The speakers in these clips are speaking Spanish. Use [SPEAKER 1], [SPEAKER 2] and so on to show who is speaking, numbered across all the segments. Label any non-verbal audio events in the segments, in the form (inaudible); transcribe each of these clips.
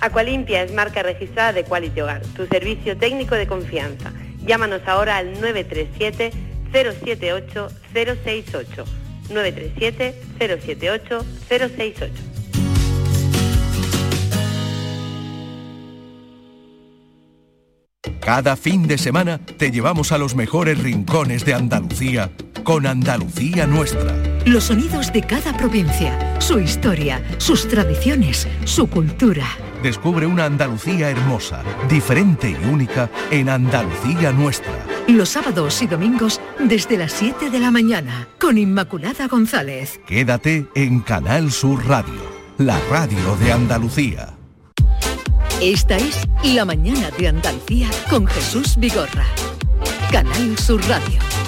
[SPEAKER 1] Acualimpia es marca registrada de Quality Hogar, tu servicio técnico de confianza. Llámanos ahora al 937 078 068. 937 078 068.
[SPEAKER 2] Cada fin de semana te llevamos a los mejores rincones de Andalucía con Andalucía Nuestra.
[SPEAKER 3] Los sonidos de cada provincia, su historia, sus tradiciones, su cultura.
[SPEAKER 2] Descubre una Andalucía hermosa, diferente y única en Andalucía Nuestra.
[SPEAKER 3] Los sábados y domingos desde las 7 de la mañana con Inmaculada González.
[SPEAKER 2] Quédate en Canal Sur Radio, la radio de Andalucía.
[SPEAKER 3] Esta es La mañana de Andalucía con Jesús Vigorra. Canal Sur Radio.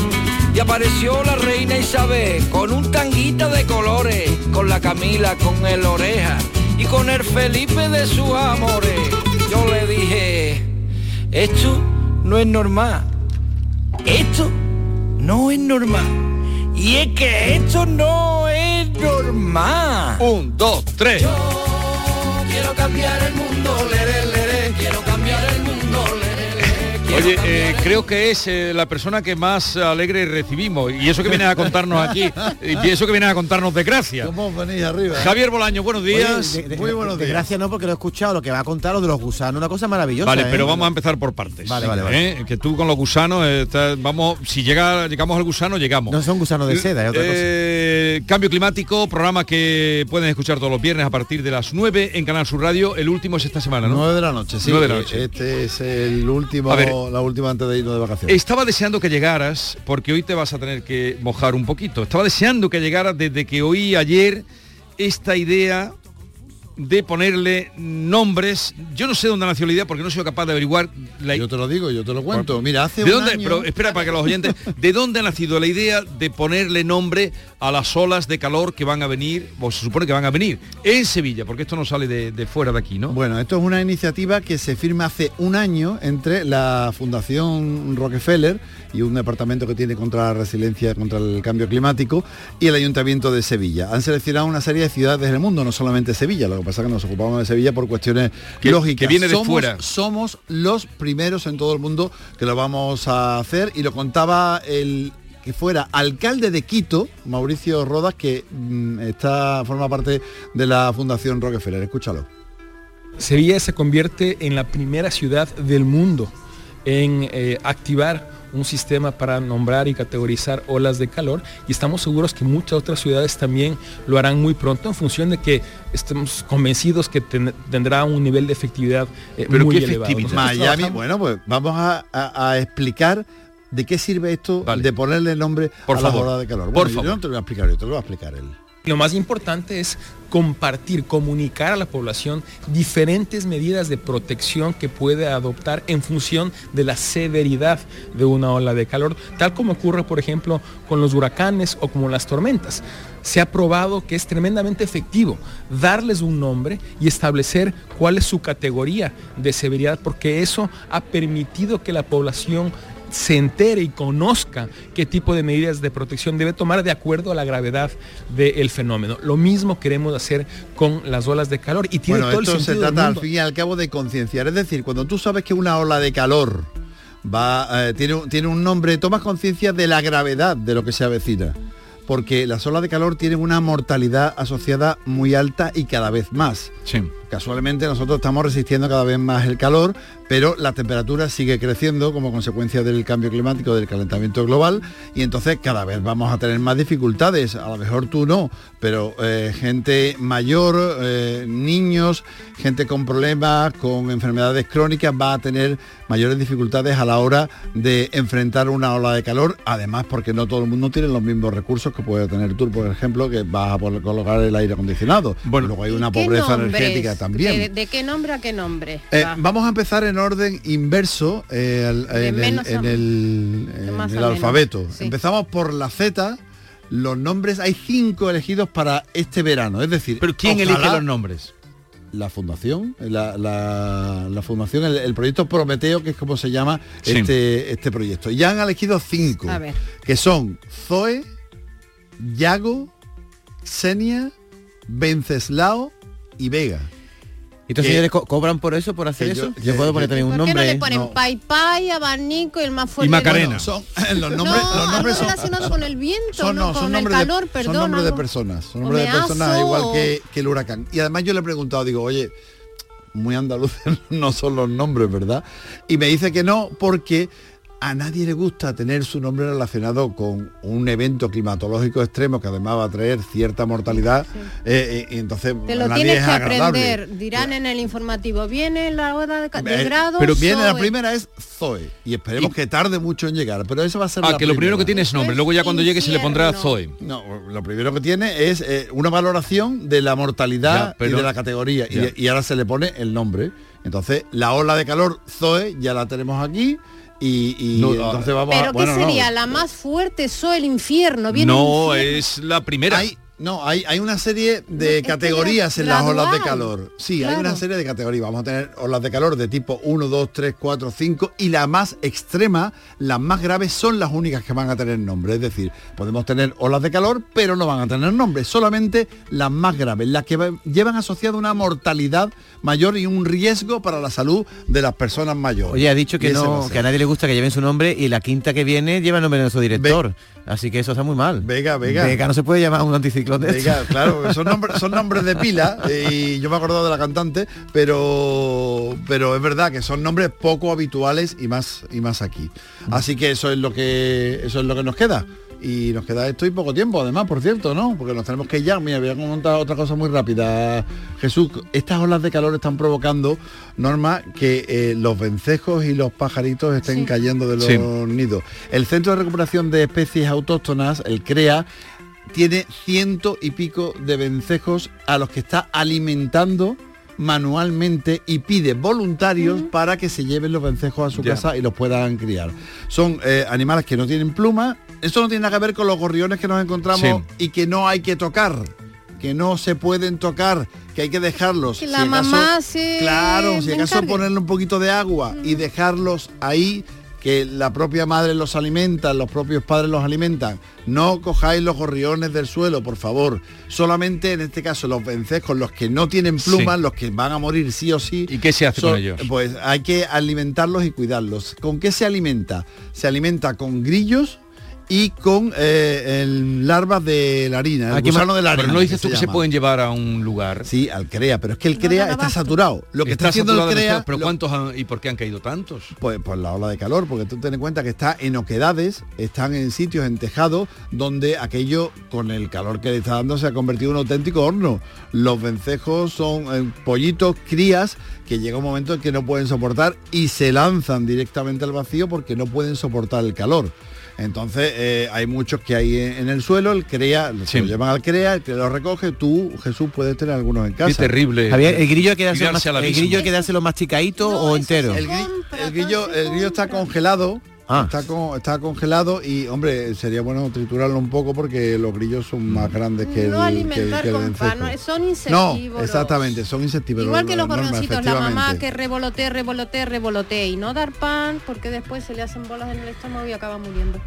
[SPEAKER 4] Y apareció la reina Isabel con un tanguita de colores, con la Camila, con el oreja y con el Felipe de sus amores. Yo le dije, esto no es normal. Esto no es normal. Y es que esto no es normal.
[SPEAKER 5] Un, dos, tres.
[SPEAKER 6] Quiero cambiar el mundo, quiero
[SPEAKER 5] Oye, eh, creo que es eh, la persona que más alegre recibimos y eso que viene a contarnos aquí y (laughs) eso que viene a contarnos de gracia.
[SPEAKER 7] ¿Cómo venís arriba?
[SPEAKER 5] Javier Bolaño, buenos días.
[SPEAKER 7] Oye, de- de- de gracia no, porque lo he escuchado, lo que va a contar lo de los gusanos, una cosa maravillosa.
[SPEAKER 5] Vale,
[SPEAKER 7] ¿eh?
[SPEAKER 5] pero vamos a empezar por partes.
[SPEAKER 7] Vale, vale, vale.
[SPEAKER 5] ¿Eh? Que tú con los gusanos, eh, estás- vamos, si llega, llegamos al gusano, llegamos.
[SPEAKER 7] No son gusanos de seda, es otra
[SPEAKER 5] Eh, Cambio climático, programa que pueden escuchar todos los viernes a partir de las 9 en Canal Sur Radio. El último es esta semana, ¿no?
[SPEAKER 7] 9 de la noche, sí.
[SPEAKER 5] 9 de la noche.
[SPEAKER 7] Este es el último,
[SPEAKER 5] A ver.
[SPEAKER 7] La última antes de irnos de vacaciones.
[SPEAKER 5] Estaba deseando que llegaras, porque hoy te vas a tener que mojar un poquito. Estaba deseando que llegaras desde que oí ayer esta idea de ponerle nombres. Yo no sé dónde nació la idea porque no soy capaz de averiguar la
[SPEAKER 7] Yo te lo digo, yo te lo cuento. Mira, hace
[SPEAKER 5] ¿De
[SPEAKER 7] un
[SPEAKER 5] dónde,
[SPEAKER 7] año-
[SPEAKER 5] pero espera para que los oyentes, ¿de dónde ha nacido la idea de ponerle nombre a las olas de calor que van a venir, o se supone que van a venir, en Sevilla? Porque esto no sale de, de fuera de aquí, ¿no?
[SPEAKER 7] Bueno, esto es una iniciativa que se firma hace un año entre la Fundación Rockefeller y un departamento que tiene contra la resiliencia contra el cambio climático y el Ayuntamiento de Sevilla. Han seleccionado una serie de ciudades del mundo, no solamente Sevilla, lo que pasa es que nos ocupamos de Sevilla por cuestiones
[SPEAKER 5] Que-
[SPEAKER 7] lógicas.
[SPEAKER 5] que viene de
[SPEAKER 7] somos,
[SPEAKER 5] fuera.
[SPEAKER 7] Somos los primeros en todo el mundo que lo vamos a hacer y lo contaba el que fuera alcalde de Quito, Mauricio Rodas, que mm, está forma parte de la Fundación Rockefeller. Escúchalo.
[SPEAKER 8] Sevilla se convierte en la primera ciudad del mundo
[SPEAKER 9] en eh, activar un sistema para nombrar y categorizar olas de calor y estamos seguros que muchas otras ciudades también lo harán muy pronto en función de que estemos convencidos que ten- tendrá un nivel de efectividad eh,
[SPEAKER 5] Pero
[SPEAKER 9] muy
[SPEAKER 5] qué
[SPEAKER 9] elevado.
[SPEAKER 7] Miami, bueno, pues vamos a, a- a explicar de qué sirve esto
[SPEAKER 5] Vale.
[SPEAKER 7] de ponerle nombre
[SPEAKER 5] Por
[SPEAKER 7] a
[SPEAKER 5] favor.
[SPEAKER 7] las olas de calor.
[SPEAKER 5] Por
[SPEAKER 7] Bueno, yo
[SPEAKER 5] favor.
[SPEAKER 7] no te lo voy a explicar yo, te lo voy a explicar él.
[SPEAKER 9] Lo más importante es compartir, comunicar a la población diferentes medidas de protección que puede adoptar en función de la severidad de una ola de calor, tal como ocurre, por ejemplo, con los huracanes o como las tormentas. Se ha probado que es tremendamente efectivo darles un nombre y establecer cuál es su categoría de severidad, porque eso ha permitido que la población se entere y conozca qué tipo de medidas de protección debe tomar de acuerdo a la gravedad del fenómeno. Lo mismo queremos hacer con las olas de calor y tiene
[SPEAKER 7] Bueno,
[SPEAKER 9] todo el
[SPEAKER 7] esto se
[SPEAKER 9] sentido del
[SPEAKER 7] trata al
[SPEAKER 9] mundo.
[SPEAKER 7] fin y al cabo de concienciar. Es decir, cuando tú sabes que una ola de calor va, eh, tiene, un- tiene un nombre, tomas conciencia de la gravedad de lo que se avecina. Porque las olas de calor tienen una mortalidad asociada muy alta y cada vez más.
[SPEAKER 5] Sí.
[SPEAKER 7] Casualmente nosotros estamos resistiendo cada vez más el calor, pero la temperatura sigue creciendo como consecuencia del cambio climático, del calentamiento global, y entonces cada vez vamos a tener más dificultades. A lo mejor tú no, pero eh, gente mayor, eh, niños, gente con problemas, con enfermedades crónicas, va a tener mayores dificultades a la hora de enfrentar una ola de calor, además porque no todo el mundo tiene los mismos recursos que puede tener tú, por ejemplo, que vas a poder colocar el aire acondicionado.
[SPEAKER 5] Bueno,
[SPEAKER 7] luego hay una
[SPEAKER 8] ¿Qué
[SPEAKER 7] pobreza
[SPEAKER 8] nombres?
[SPEAKER 7] energética también.
[SPEAKER 8] ¿De, de qué nombre a qué nombre?
[SPEAKER 7] Eh,
[SPEAKER 8] va?
[SPEAKER 7] vamos a empezar en orden inverso eh, al- en, el, en en
[SPEAKER 8] menos,
[SPEAKER 7] alfabeto.
[SPEAKER 8] sí.
[SPEAKER 7] Empezamos por la Z. Los nombres, hay cinco elegidos para este verano. Es decir,
[SPEAKER 5] Pero ¿quién
[SPEAKER 7] ojalá
[SPEAKER 5] elige los nombres?
[SPEAKER 7] La fundación, la, la- la fundación, el, el proyecto Prometeo, que es como se llama
[SPEAKER 5] Sí.
[SPEAKER 7] este, este proyecto. Ya han elegido cinco,
[SPEAKER 8] A ver.
[SPEAKER 7] que son Zoe, Yago, Xenia, Venceslao y Vega.
[SPEAKER 10] ¿Y estos señores co- cobran por eso, por hacer
[SPEAKER 7] yo-
[SPEAKER 10] eso? Yo puedo poner también un
[SPEAKER 8] ¿Por qué no
[SPEAKER 10] nombre.
[SPEAKER 8] le ponen
[SPEAKER 7] no.
[SPEAKER 8] Pai Pai, abanico y el más fuerte?
[SPEAKER 5] Macarena.
[SPEAKER 7] Son (laughs) los nombres,
[SPEAKER 8] no,
[SPEAKER 7] los nombres son,
[SPEAKER 8] relacionado con el viento,
[SPEAKER 7] son,
[SPEAKER 8] no,
[SPEAKER 7] no, son
[SPEAKER 8] con el calor,
[SPEAKER 7] de,
[SPEAKER 8] perdón.
[SPEAKER 7] son nombres de personas, son nombres de personas igual que, que el huracán. Y además yo le he preguntado, digo, oye, muy andaluces (laughs) no son los nombres, ¿verdad? Y me dice que no, porque a nadie le gusta tener su nombre relacionado con un evento climatológico extremo que además va a traer cierta mortalidad. eh, eh, y entonces
[SPEAKER 8] Te lo
[SPEAKER 7] nadie
[SPEAKER 8] tienes
[SPEAKER 7] es
[SPEAKER 8] que
[SPEAKER 7] agradable.
[SPEAKER 8] aprender. Dirán en el informativo, viene la hora de, de
[SPEAKER 7] Eh,
[SPEAKER 8] grado.
[SPEAKER 7] pero viene la primera es Zoe y esperemos
[SPEAKER 5] Y-
[SPEAKER 7] que tarde mucho en llegar, pero eso va a ser
[SPEAKER 5] Ah,
[SPEAKER 7] la
[SPEAKER 5] que lo primero que tiene es nombre, luego ya cuando llegue se le pondrá. Zoe.
[SPEAKER 7] No, lo primero que tiene es eh, una valoración de la mortalidad
[SPEAKER 5] Ya, pero-
[SPEAKER 7] y de la categoría. Y, ahora se le pone el nombre. Entonces, la ola de calor Zoe ya la tenemos aquí. Y, y
[SPEAKER 5] No,
[SPEAKER 7] entonces vamos a.
[SPEAKER 8] Pero
[SPEAKER 7] bueno,
[SPEAKER 8] ¿qué
[SPEAKER 7] no.
[SPEAKER 8] sería? La más fuerte, Zoe el infierno. Viene el
[SPEAKER 5] No,
[SPEAKER 8] infierno.
[SPEAKER 5] es la primera.
[SPEAKER 7] Hay, no, hay, hay una serie de categorías en las olas de calor. Sí, hay una serie de categorías. Vamos a tener olas de calor de tipo 1, 2, 3, 4, 5 y la más extrema, las más graves son las únicas que van a tener nombre. Es decir, podemos tener olas de calor, pero no van a tener nombre. Solamente las más graves, las que va- llevan asociada una mortalidad mayor y un riesgo para la salud de las personas mayores.
[SPEAKER 10] Oye, ha dicho que
[SPEAKER 7] a
[SPEAKER 10] no,
[SPEAKER 7] ser.
[SPEAKER 10] que a nadie le gusta que lleven su nombre y la quinta que viene lleva el nombre de nuestro director. Así que eso está muy mal.
[SPEAKER 7] Vega, Vega.
[SPEAKER 10] Vega no se puede llamar un anticiclón de
[SPEAKER 7] Diga,
[SPEAKER 10] estos.
[SPEAKER 7] claro, son nombres, son nombres de pila y yo me he acordado de la cantante, pero pero es verdad que son nombres poco habituales y más y más aquí. Así que eso es lo que eso es lo que nos queda. Y nos queda esto y poco tiempo, además, por cierto, ¿no? Porque nos tenemos que ir ya. Mira, voy a comentar otra cosa muy rápida. Jesús, estas olas de calor están provocando, Norma, que eh, los vencejos y los pajaritos estén
[SPEAKER 8] Sí.
[SPEAKER 7] cayendo de los
[SPEAKER 5] Sí.
[SPEAKER 7] nidos. El Centro de Recuperación de Especies Autóctonas, el CREA, tiene ciento y pico de vencejos a los que está alimentando manualmente y pide voluntarios para que se lleven los vencejos a su
[SPEAKER 5] Ya.
[SPEAKER 7] casa y los puedan criar. Son eh, animales que no tienen pluma. Esto no tiene nada que ver con los gorriones que nos encontramos
[SPEAKER 5] Sí.
[SPEAKER 7] y que no hay que tocar, que no se pueden tocar, que hay que dejarlos.
[SPEAKER 8] Que
[SPEAKER 7] Si
[SPEAKER 8] la
[SPEAKER 7] acaso-
[SPEAKER 8] mamá se
[SPEAKER 7] Claro, si acaso
[SPEAKER 8] encargue.
[SPEAKER 7] ponerle un poquito de agua y dejarlos ahí, que la propia madre los alimenta, los propios padres los alimentan. No cojáis los gorriones del suelo, por favor. Solamente en este caso los vencejos, los que no tienen plumas,
[SPEAKER 5] Sí.
[SPEAKER 7] los que van a morir sí o sí.
[SPEAKER 5] ¿Y qué se hace con ellos?
[SPEAKER 7] Pues hay que alimentarlos y cuidarlos. ¿Con qué se alimenta? Se alimenta con grillos y con eh, el larvas de la harina, el
[SPEAKER 5] Ah, ¿qué
[SPEAKER 7] gusano de la harina.
[SPEAKER 5] Pero no dices
[SPEAKER 7] que
[SPEAKER 5] tú que se pueden llevar a un lugar.
[SPEAKER 7] Sí, al CREA, pero es que el CREA está saturado. Lo que está, haciendo el CREA...
[SPEAKER 5] Pero
[SPEAKER 7] lo-
[SPEAKER 5] ¿cuántos han- y por qué han caído tantos?
[SPEAKER 7] Pues, pues la ola de calor, porque tú ten en cuenta que está en oquedades, están en sitios, en tejados, donde aquello, con el calor que le está dando, se ha convertido en un auténtico horno. Los vencejos son eh, pollitos, crías, que llega un momento en que no pueden soportar y se lanzan directamente al vacío porque no pueden soportar el calor. Entonces eh, hay muchos que hay en, en el suelo, el crea, se lo llevan al crea, el que lo recoge, tú, Jesús, puedes tener algunos en casa.
[SPEAKER 5] Qué terrible.
[SPEAKER 10] Javier, ¿el grillo hay que el grillo que dárselo masticadito o entero?
[SPEAKER 7] El, gri- el grillo, el grillo está congelado.
[SPEAKER 10] Ah.
[SPEAKER 7] Está, con- está congelado y, hombre, sería bueno triturarlo un poco porque los grillos son más grandes que el,
[SPEAKER 8] No
[SPEAKER 7] que,
[SPEAKER 8] alimentar
[SPEAKER 7] que el
[SPEAKER 8] con pan, no, son
[SPEAKER 7] No,
[SPEAKER 8] insectívoros.
[SPEAKER 7] exactamente, son insectívoros.
[SPEAKER 8] Igual que los
[SPEAKER 7] Norma,
[SPEAKER 8] gorgoncitos, la mamá que revolotea, revolotea, revolotea y no dar pan porque después se le hacen bolas en el estómago y acaba muriendo.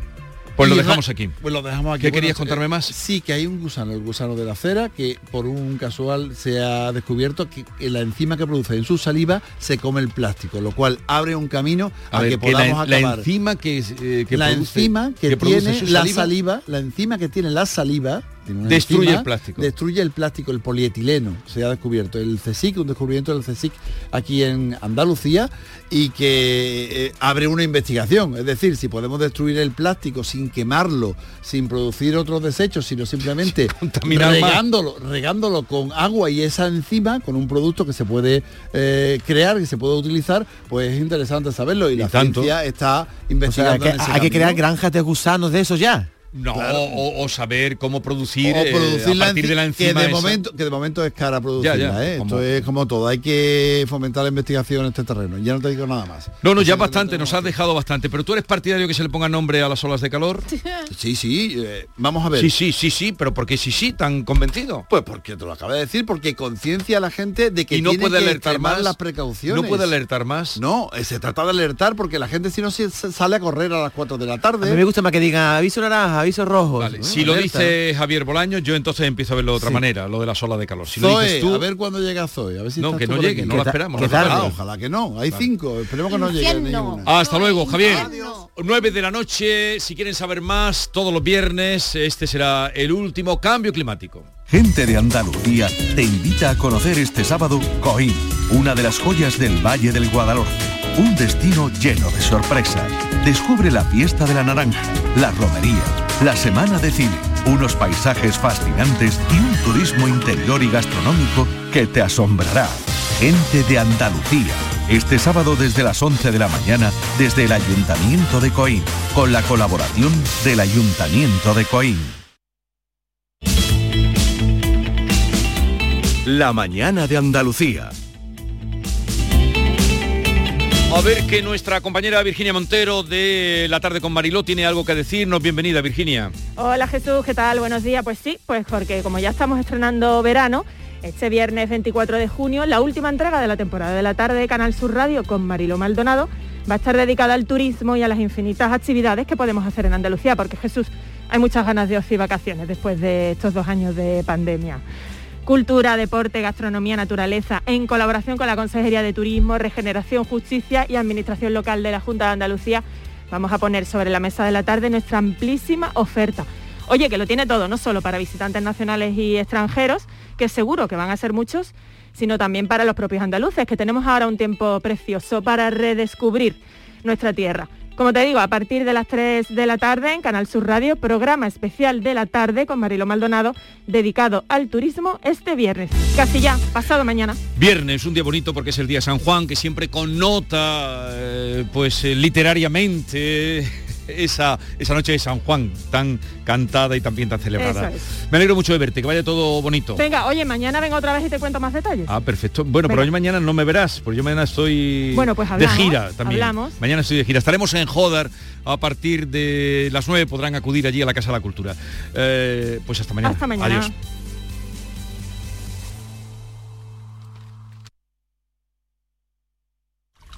[SPEAKER 5] Pues lo dejamos aquí.
[SPEAKER 7] Pues lo dejamos aquí.
[SPEAKER 5] ¿Qué querías
[SPEAKER 7] eh,
[SPEAKER 5] contarme más?
[SPEAKER 7] Sí, que hay un gusano, el gusano de la cera, que por un casual se ha descubierto que la enzima que produce en su saliva se come el plástico, lo cual abre un camino a,
[SPEAKER 5] A ver,
[SPEAKER 7] que
[SPEAKER 5] que la,
[SPEAKER 7] podamos
[SPEAKER 5] la
[SPEAKER 7] acabar.
[SPEAKER 5] enzima que, eh, que
[SPEAKER 7] la
[SPEAKER 5] produce-
[SPEAKER 7] enzima que, tiene la
[SPEAKER 5] saliva,
[SPEAKER 7] la enzima que tiene la saliva,
[SPEAKER 5] Destruye
[SPEAKER 7] enzima,
[SPEAKER 5] el plástico.
[SPEAKER 7] Destruye el plástico, el polietileno, se ha descubierto. El CSIC, un descubrimiento del CSIC aquí en Andalucía y que eh, abre una investigación. Es decir, si podemos destruir el plástico sin quemarlo, sin producir otros desechos, sino simplemente (laughs)
[SPEAKER 5] más.
[SPEAKER 7] regándolo, regándolo con agua y esa enzima, con un producto que se puede eh, crear, que se puede utilizar, pues es interesante saberlo. Y, la
[SPEAKER 5] tanto.
[SPEAKER 7] ciencia está
[SPEAKER 10] O sea,
[SPEAKER 7] investigando
[SPEAKER 10] que
[SPEAKER 7] en ese
[SPEAKER 10] hay que crear granjas de gusanos de esos ya.
[SPEAKER 5] No,
[SPEAKER 7] Claro.
[SPEAKER 5] o, o saber cómo producir,
[SPEAKER 7] o
[SPEAKER 5] eh,
[SPEAKER 7] producir
[SPEAKER 5] a
[SPEAKER 7] la
[SPEAKER 5] partir de la
[SPEAKER 7] que
[SPEAKER 5] enzima
[SPEAKER 7] de
[SPEAKER 5] esa.
[SPEAKER 7] momento que de momento es cara producirla
[SPEAKER 5] Ya, ya,
[SPEAKER 7] ¿eh?
[SPEAKER 5] como-
[SPEAKER 7] esto es como todo hay que fomentar la investigación en este terreno ya no te digo nada más
[SPEAKER 5] No, no, ya
[SPEAKER 7] que
[SPEAKER 5] bastante, nos has
[SPEAKER 7] que
[SPEAKER 5] dejado bastante. Pero tú eres partidario que se le ponga nombre a las olas de calor. (laughs)
[SPEAKER 7] sí sí eh, vamos a ver
[SPEAKER 5] Sí, sí, sí, sí, pero ¿por qué sí, sí, tan convencido?
[SPEAKER 7] pues porque te lo acabo de decir porque conciencia a la gente de que
[SPEAKER 5] y no
[SPEAKER 7] tiene
[SPEAKER 5] puede
[SPEAKER 7] que
[SPEAKER 5] alertar más.
[SPEAKER 7] las precauciones
[SPEAKER 5] No puede alertar más.
[SPEAKER 7] no eh, se trata de alertar porque la gente si no se sale a correr a las 4 de la
[SPEAKER 10] A mí
[SPEAKER 7] tarde
[SPEAKER 10] me gusta más que diga aviso naranja, aviso rojo.
[SPEAKER 5] Vale,
[SPEAKER 10] ¿no?
[SPEAKER 5] si lo
[SPEAKER 10] Alerta.
[SPEAKER 5] dice Javier Bolaño, yo entonces empiezo a verlo de otra
[SPEAKER 7] Sí.
[SPEAKER 5] manera, lo de las olas de calor. Si lo
[SPEAKER 7] Zoe,
[SPEAKER 5] dices tú,
[SPEAKER 7] a ver cuándo llega Zoe a ver si
[SPEAKER 5] No, que no llegue,
[SPEAKER 7] aquí.
[SPEAKER 5] no la esperamos.
[SPEAKER 10] que
[SPEAKER 5] no la
[SPEAKER 10] tarde.
[SPEAKER 7] Ah, ojalá que no hay cinco esperemos que no llegue ninguna
[SPEAKER 5] Hasta luego, Javier.
[SPEAKER 8] Infierno.
[SPEAKER 5] 9 de la noche, si quieren saber más, todos los viernes, este será el último cambio climático.
[SPEAKER 2] Gente de Andalucía te invita a conocer este sábado Coín, una de las joyas del Valle del Guadalhorce. Un destino lleno de sorpresas. Descubre la fiesta de la naranja, la romería, la semana de cine, unos paisajes fascinantes y un turismo interior y gastronómico que te asombrará. Gente de Andalucía. Este sábado desde las 11 de la mañana desde el Ayuntamiento de Coín, con la colaboración del Ayuntamiento de Coín. La mañana de Andalucía.
[SPEAKER 5] A ver que nuestra compañera Virginia Montero de La Tarde con Mariló tiene algo que decirnos. Bienvenida, Virginia.
[SPEAKER 11] Hola Jesús, ¿qué tal? Buenos días. Pues sí, pues porque como ya estamos estrenando verano, este viernes 24 de junio, la última entrega de la temporada de la tarde de Canal Sur Radio con Marilo Maldonado va a estar dedicada al turismo y a las infinitas actividades que podemos hacer en Andalucía, porque Jesús, hay muchas ganas de ocio y vacaciones después de estos dos años de pandemia. Cultura, deporte, gastronomía, naturaleza, en colaboración con la Consejería de Turismo, Regeneración, Justicia y Administración Local de la Junta de Andalucía, vamos a poner sobre la mesa de la tarde nuestra amplísima oferta. Oye, que lo tiene todo, no solo para visitantes nacionales y extranjeros, que seguro que van a ser muchos, sino también para los propios andaluces, que tenemos ahora un tiempo precioso para redescubrir nuestra tierra. Como te digo, a partir de las 3 de la tarde en Canal Sur Radio, programa especial de la tarde con Marilo Maldonado, dedicado al turismo este viernes. Casi ya, pasado mañana.
[SPEAKER 5] Viernes, un día bonito porque es el día San Juan, que siempre connota, eh, pues eh, literariamente, esa, esa noche de San Juan, tan cantada y también tan celebrada.
[SPEAKER 11] Es.
[SPEAKER 5] Me alegro mucho de verte, que vaya todo bonito.
[SPEAKER 11] Venga, oye, mañana vengo otra vez y te cuento más detalles.
[SPEAKER 5] Ah, perfecto. Bueno, pero
[SPEAKER 11] Venga.
[SPEAKER 5] hoy mañana no me verás, porque yo mañana estoy
[SPEAKER 11] Bueno, pues
[SPEAKER 5] de
[SPEAKER 11] hablamos,
[SPEAKER 5] gira también.
[SPEAKER 11] hablamos.
[SPEAKER 5] Mañana estoy de gira. Estaremos en Jodar a partir de las 9, podrán acudir allí a la Casa de la Cultura. Eh, pues hasta mañana.
[SPEAKER 11] Hasta mañana.
[SPEAKER 5] Adiós.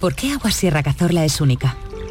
[SPEAKER 12] ¿Por qué Agua Sierra Cazorla es única?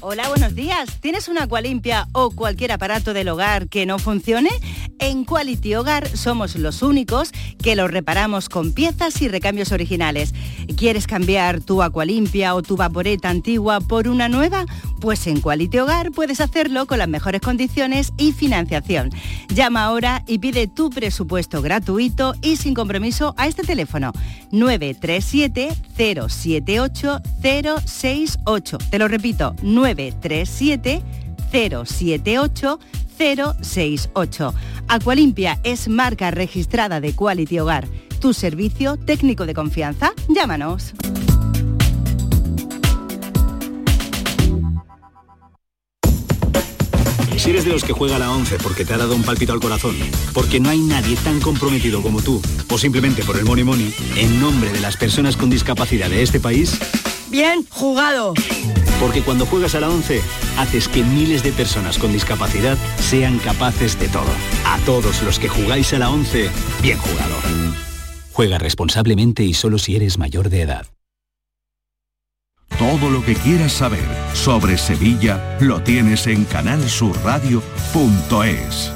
[SPEAKER 13] Hola, buenos días. ¿Tienes una limpia o cualquier aparato del hogar que no funcione? En Quality Hogar somos los únicos que lo reparamos con piezas y recambios originales. ¿Quieres cambiar tu limpia o tu vaporeta antigua por una nueva? Pues en Quality Hogar puedes hacerlo con las mejores condiciones y financiación. Llama ahora y pide tu presupuesto gratuito y sin compromiso a este teléfono 937 078 068. Te lo repito, 937 078 068. Aqualimpia es marca registrada de Quality Hogar. Tu servicio técnico de confianza. Llámanos.
[SPEAKER 14] Si eres de los que juega a la 11 porque te ha dado un palpito al corazón, porque no hay nadie tan comprometido como tú, o simplemente por el money money, en nombre de las personas con discapacidad de este país,
[SPEAKER 15] Bien jugado.
[SPEAKER 14] Porque cuando juegas a la 11, haces que miles de personas con discapacidad sean capaces de todo. A todos los que jugáis a la 11, bien jugado. Juega responsablemente y solo si eres mayor de edad.
[SPEAKER 2] Todo lo que quieras saber sobre Sevilla lo tienes en canalsurradio.es.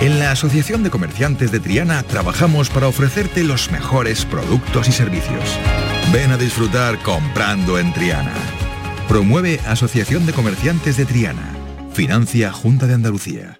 [SPEAKER 16] En la Asociación de Comerciantes de Triana trabajamos para ofrecerte los mejores productos y servicios. Ven a disfrutar comprando en Triana. Promueve Asociación de Comerciantes de Triana. Financia Junta de Andalucía.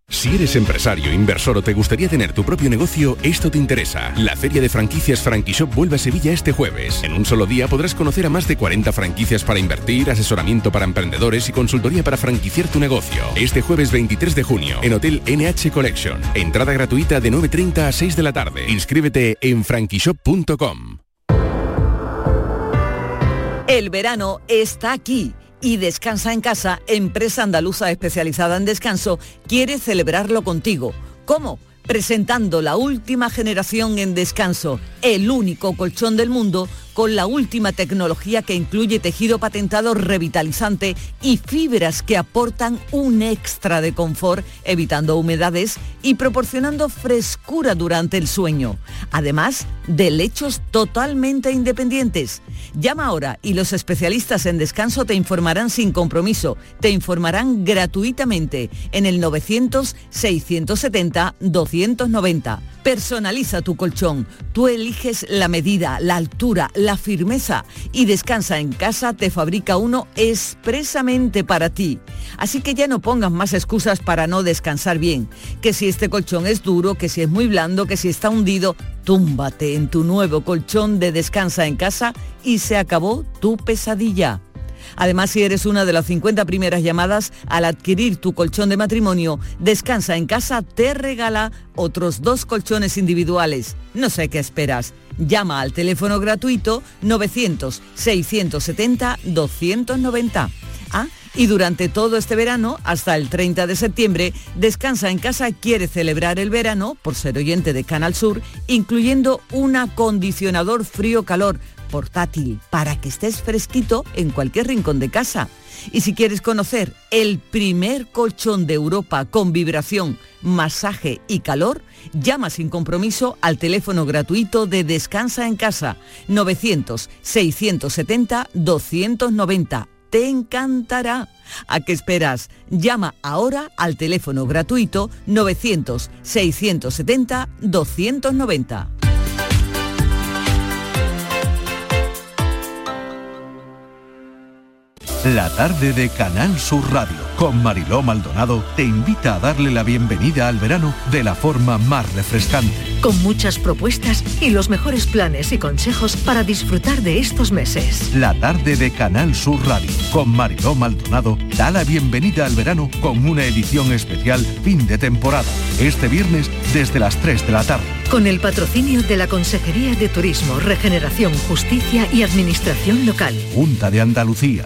[SPEAKER 17] Si eres empresario, inversor o te gustaría tener tu propio negocio, esto te interesa. La Feria de Franquicias Franquishop vuelve a Sevilla este jueves. En un solo día podrás conocer a más de 40 franquicias para invertir, asesoramiento para emprendedores y consultoría para franquiciar tu negocio. Este jueves 23 de junio, en Hotel NH Collection. Entrada gratuita de 9.30 a 6 de la tarde. Inscríbete en franquishop.com.
[SPEAKER 18] El verano está aquí y Descansa en Casa, empresa andaluza especializada en descanso, quiere celebrarlo contigo. ¿Cómo? Presentando la última generación en descanso, el único colchón del mundo con la última tecnología que incluye tejido patentado revitalizante y fibras que aportan un extra de confort, evitando humedades y proporcionando frescura durante el sueño. Además de lechos totalmente independientes. Llama ahora y los especialistas en descanso te informarán sin compromiso, te informarán gratuitamente en el 900-670-290. Personaliza tu colchón, tú eliges la medida, la altura, la firmeza y Descansa en casa te fabrica uno expresamente para ti. Así que ya no pongas más excusas para no descansar bien, que si este colchón es duro, que si es muy blando, que si está hundido, túmbate en tu nuevo colchón de Descansa en casa y se acabó tu pesadilla. Además, si eres una de las 50 primeras llamadas, al adquirir tu colchón de matrimonio, Descansa en casa te regala otros dos colchones individuales. No sé qué esperas. Llama al teléfono gratuito 900-670-290. Ah, y durante todo este verano, hasta el 30 de septiembre, Descansa en casa quiere celebrar el verano, por ser oyente de Canal Sur, incluyendo un acondicionador frío-calor portátil para que estés fresquito en cualquier rincón de casa. Y si quieres conocer el primer colchón de Europa con vibración, masaje y calor, llama sin compromiso al teléfono gratuito de Descansa en casa 900-670-290. Te encantará. ¿A qué esperas? Llama ahora al teléfono gratuito 900-670-290.
[SPEAKER 2] La tarde de Canal Sur Radio con Mariló Maldonado te invita a darle la bienvenida al verano de la forma más refrescante.
[SPEAKER 3] Con muchas propuestas y los mejores planes y consejos para disfrutar de estos meses.
[SPEAKER 2] La tarde de Canal Sur Radio con Mariló Maldonado da la bienvenida al verano con una edición especial fin de temporada. Este viernes desde las 3 de la tarde.
[SPEAKER 3] Con el patrocinio de la Consejería de Turismo, Regeneración, Justicia y Administración Local.
[SPEAKER 2] Junta de Andalucía.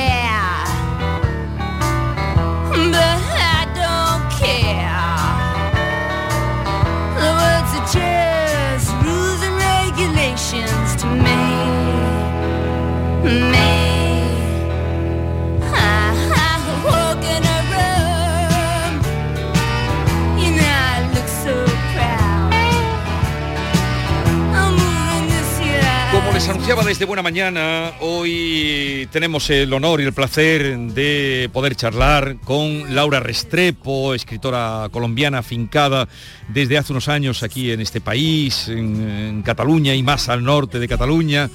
[SPEAKER 5] Les anunciaba desde buena mañana, hoy tenemos el honor y el placer de poder charlar con Laura Restrepo, escritora colombiana afincada desde hace unos años aquí en este país, en, en Cataluña y más al norte de Cataluña,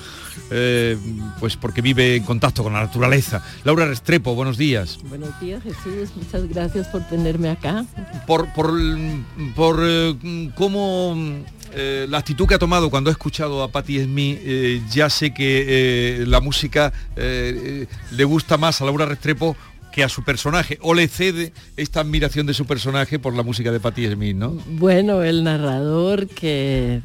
[SPEAKER 5] eh, pues porque vive en contacto con la naturaleza. Laura Restrepo, buenos días.
[SPEAKER 19] Buenos días Jesús, muchas gracias por tenerme acá.
[SPEAKER 5] Por, por, por eh, cómo eh, la actitud que ha tomado cuando he escuchado a Patti Smith, eh, ya sé que eh, la música le gusta más a Laura Restrepo que a su personaje, o le cede esta admiración de su personaje por la música de Patti Smith, ¿no?
[SPEAKER 19] Bueno, el narrador que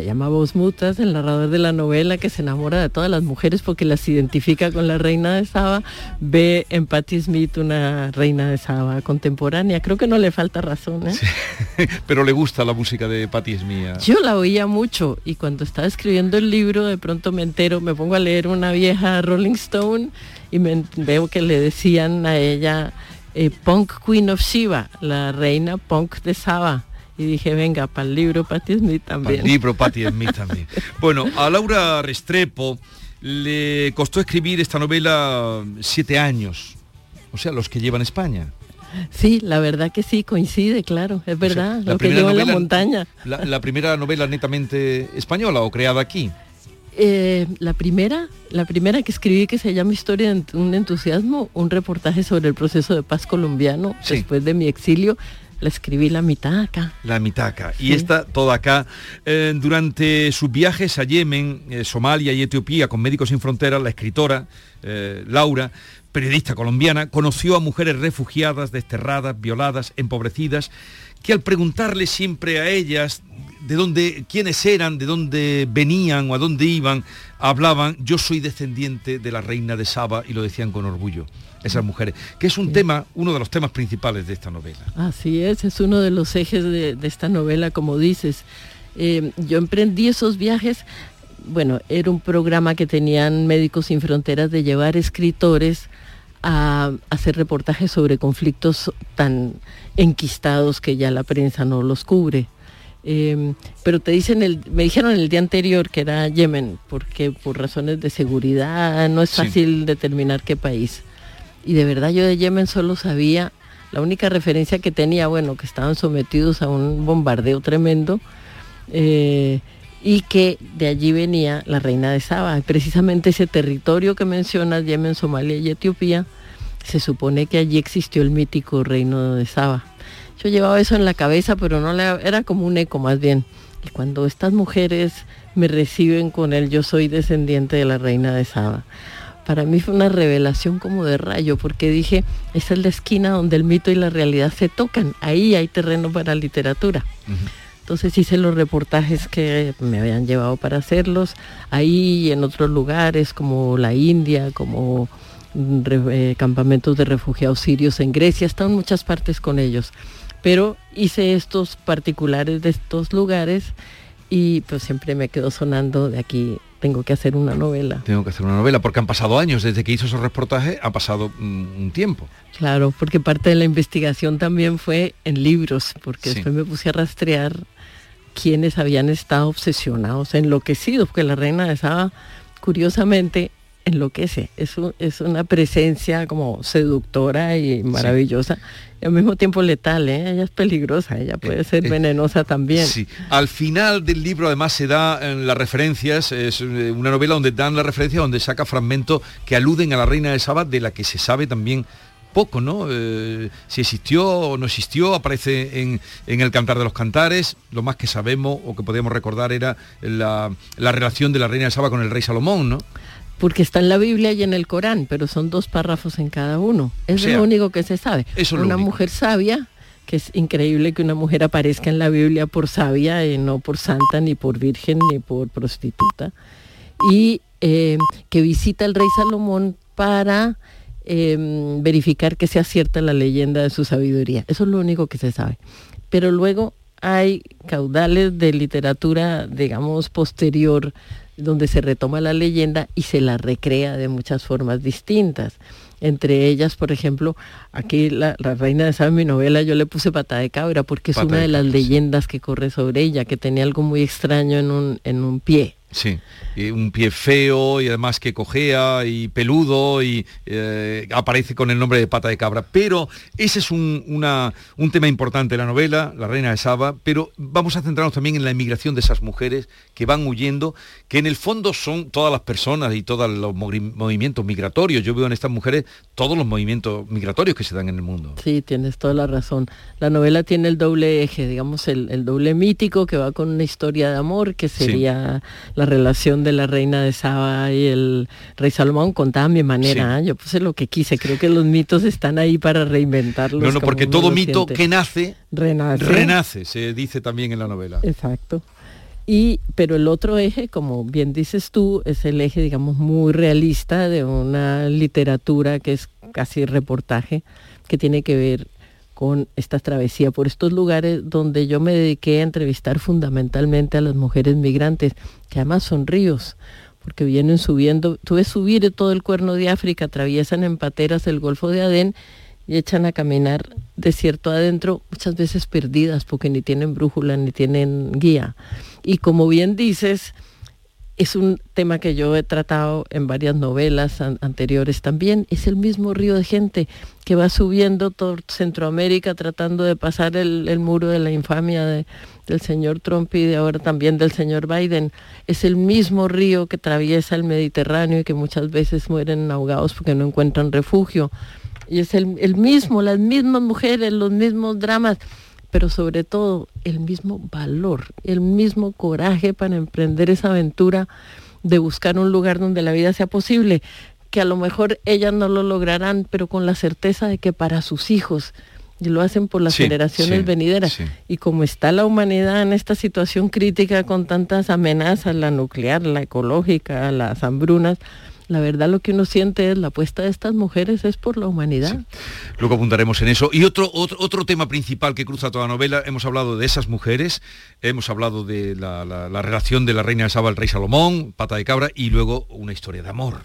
[SPEAKER 19] se llama Voz Mutas, el narrador de la novela que se enamora de todas las mujeres porque las identifica con la reina de Saba, ve en Patti Smith una reina de Saba contemporánea. Creo que no le falta razón, ¿eh? (laughs)
[SPEAKER 5] Pero le gusta la música de Patti Smith.
[SPEAKER 19] Yo la oía mucho y cuando estaba escribiendo el libro de pronto me entero, me pongo a leer una vieja Rolling Stone y me veo que le decían a ella eh, Punk Queen of Shiva, la reina punk de Saba. Y dije, venga, para el libro Patti Smith
[SPEAKER 5] Para
[SPEAKER 19] también.
[SPEAKER 5] el libro Patti Smith (laughs) también. Bueno, a Laura Restrepo le costó escribir esta novela siete años, o sea, los que llevan España.
[SPEAKER 19] Sí, la verdad que sí, coincide, claro, es verdad,
[SPEAKER 5] la
[SPEAKER 19] lo que
[SPEAKER 5] primera
[SPEAKER 19] llevo en la
[SPEAKER 5] novela-
[SPEAKER 19] montaña.
[SPEAKER 5] La, la primera novela netamente española o creada aquí.
[SPEAKER 19] Eh, la primera, la primera que escribí que se llama Historia de un entusiasmo, un reportaje sobre el proceso de paz colombiano
[SPEAKER 5] Sí.
[SPEAKER 19] después de mi exilio, la escribí la mitad acá.
[SPEAKER 5] La mitaca. Y
[SPEAKER 19] Sí.
[SPEAKER 5] está toda acá. Eh, durante sus viajes a Yemen, eh, Somalia y Etiopía con Médicos Sin Fronteras, la escritora eh, Laura, periodista colombiana, conoció a mujeres refugiadas, desterradas, violadas, empobrecidas, que al preguntarle siempre a ellas de dónde, quiénes eran, de dónde venían o a dónde iban, hablaban, yo soy descendiente de la reina de Saba y lo decían con orgullo, esas mujeres, que es un tema, uno de los temas principales de esta novela.
[SPEAKER 19] Así es, es uno de los ejes de, de esta novela, como dices. Eh, yo emprendí esos viajes, bueno, era un programa que tenían Médicos Sin Fronteras de llevar escritores a hacer reportajes sobre conflictos tan enquistados que ya la prensa no los cubre. Eh, pero te dicen el, me dijeron el día anterior que era Yemen, porque por razones de seguridad no es
[SPEAKER 20] Sí.
[SPEAKER 19] fácil determinar qué país. Y de verdad yo de Yemen solo sabía, la única referencia que tenía, bueno, que estaban sometidos a un bombardeo tremendo eh, y que de allí venía la reina de Saba. Y precisamente ese territorio que mencionas, Yemen, Somalia y Etiopía, se supone que allí existió el mítico reino de Saba. Yo llevaba eso en la cabeza, pero no le, era como un eco más bien. Y cuando estas mujeres me reciben con él, yo soy descendiente de la reina de Saba. Para mí fue una revelación como de rayo, porque dije, esa es la esquina donde el mito y la realidad se tocan. Ahí hay terreno para literatura. Entonces hice los reportajes que me habían llevado para hacerlos, ahí y en otros lugares como la India, como mm, re- eh, campamentos de refugiados sirios en Grecia, he estado en muchas partes con ellos. Pero hice estos particulares de estos lugares y pues siempre me quedó sonando de aquí, tengo que hacer una novela.
[SPEAKER 5] Tengo que hacer una novela, porque han pasado años desde que hizo esos reportajes, ha pasado mm, un tiempo.
[SPEAKER 19] Claro, porque parte de la investigación también fue en libros, porque
[SPEAKER 5] Sí.
[SPEAKER 19] después me puse a rastrear quienes habían estado obsesionados, enloquecidos, porque la reina de Saba, curiosamente, enloquece. Es, un- es una presencia como seductora y maravillosa. Y al mismo tiempo letal, ¿eh? Ella es peligrosa, ella puede ser venenosa también.
[SPEAKER 5] Sí. Al final del libro además se da eh, las referencias, es eh, una novela donde dan las referencias, donde saca fragmentos que aluden a la reina de Saba, de la que se sabe también poco, ¿no? Eh, si existió o no existió, aparece en, en el Cantar de los Cantares, lo más que sabemos o que podemos recordar era la, la relación de la reina de Saba con el rey Salomón, ¿no?
[SPEAKER 19] Porque está en la Biblia y en el Corán, pero son dos párrafos en cada uno. Es
[SPEAKER 5] O sea,
[SPEAKER 19] lo único que se sabe.
[SPEAKER 5] eso
[SPEAKER 19] una
[SPEAKER 5] único.
[SPEAKER 19] mujer sabia, que es increíble que una mujer aparezca en la Biblia por sabia y no por santa, ni por virgen, ni por prostituta. Y eh, que visita al rey Salomón para eh, verificar que sea cierta la leyenda de su sabiduría. Eso es lo único que se sabe. Pero luego hay caudales de literatura, digamos, posterior, donde se retoma la leyenda y se la recrea de muchas formas distintas. Entre ellas, por ejemplo, aquí la, la reina de Saba, mi novela, yo le puse pata de cabra porque es
[SPEAKER 5] Pata
[SPEAKER 19] una
[SPEAKER 5] de
[SPEAKER 19] de las leyendas que corre sobre ella, que tenía algo muy extraño en un, en un pie.
[SPEAKER 5] Sí, un pie feo y además que cojea y peludo y eh, aparece con el nombre de pata de cabra. Pero ese es un, una- un tema importante de la novela, La Reina de Saba, pero vamos a centrarnos también en la emigración de esas mujeres que van huyendo, que en el fondo son todas las personas y todos los movi- movimientos migratorios. Yo veo en estas mujeres todos los movimientos migratorios que se dan en el mundo.
[SPEAKER 19] Sí, tienes toda la razón. La novela tiene el doble eje, digamos, el, el doble mítico que va con una historia de amor, que
[SPEAKER 5] Sí.
[SPEAKER 19] La relación de la reina de Saba y el rey Salomón, contada a mi manera. ¿eh? Yo puse lo que quise, creo que los mitos están ahí para reinventarlos.
[SPEAKER 5] No, no, porque todo mito
[SPEAKER 19] siente.
[SPEAKER 5] que nace,
[SPEAKER 19] renace.
[SPEAKER 5] renace, se dice también en la novela.
[SPEAKER 19] Exacto. Y, pero el otro eje, como bien dices tú, es el eje, digamos, muy realista de una literatura que es casi reportaje, que tiene que ver con esta travesía por estos lugares donde yo me dediqué a entrevistar fundamentalmente a las mujeres migrantes, que además son ríos, porque vienen subiendo, tú ves subir todo el cuerno de África, atraviesan en pateras el Golfo de Adén y echan a caminar desierto adentro, muchas veces perdidas porque ni tienen brújula ni tienen guía. Y como bien dices, es un tema que yo he tratado en varias novelas an- anteriores también, es el mismo río de gente que va subiendo todo Centroamérica tratando de pasar el, muro de la infamia de- del señor Trump y de ahora también del señor Biden. Es el mismo río que atraviesa el Mediterráneo y que muchas veces mueren ahogados porque no encuentran refugio. Y es el, el mismo, las mismas mujeres, los mismos dramas, pero sobre todo el mismo valor, el mismo coraje para emprender esa aventura de buscar un lugar donde la vida sea posible, que a lo mejor ellas no lo lograrán, pero con la certeza de que para sus hijos, y lo hacen por las
[SPEAKER 5] Sí,
[SPEAKER 19] generaciones
[SPEAKER 5] sí,
[SPEAKER 19] venideras.
[SPEAKER 5] sí.
[SPEAKER 19] Y como está la humanidad en esta situación crítica con tantas amenazas, la nuclear, la ecológica, las hambrunas, la verdad lo que uno siente es la apuesta de estas mujeres es por la humanidad.
[SPEAKER 5] Luego apuntaremos en eso. Y otro, otro, otro tema principal que cruza toda la novela, hemos hablado de esas mujeres, hemos hablado de la, la- la relación de la reina de Saba al rey Salomón, pata de cabra, y luego una historia de amor.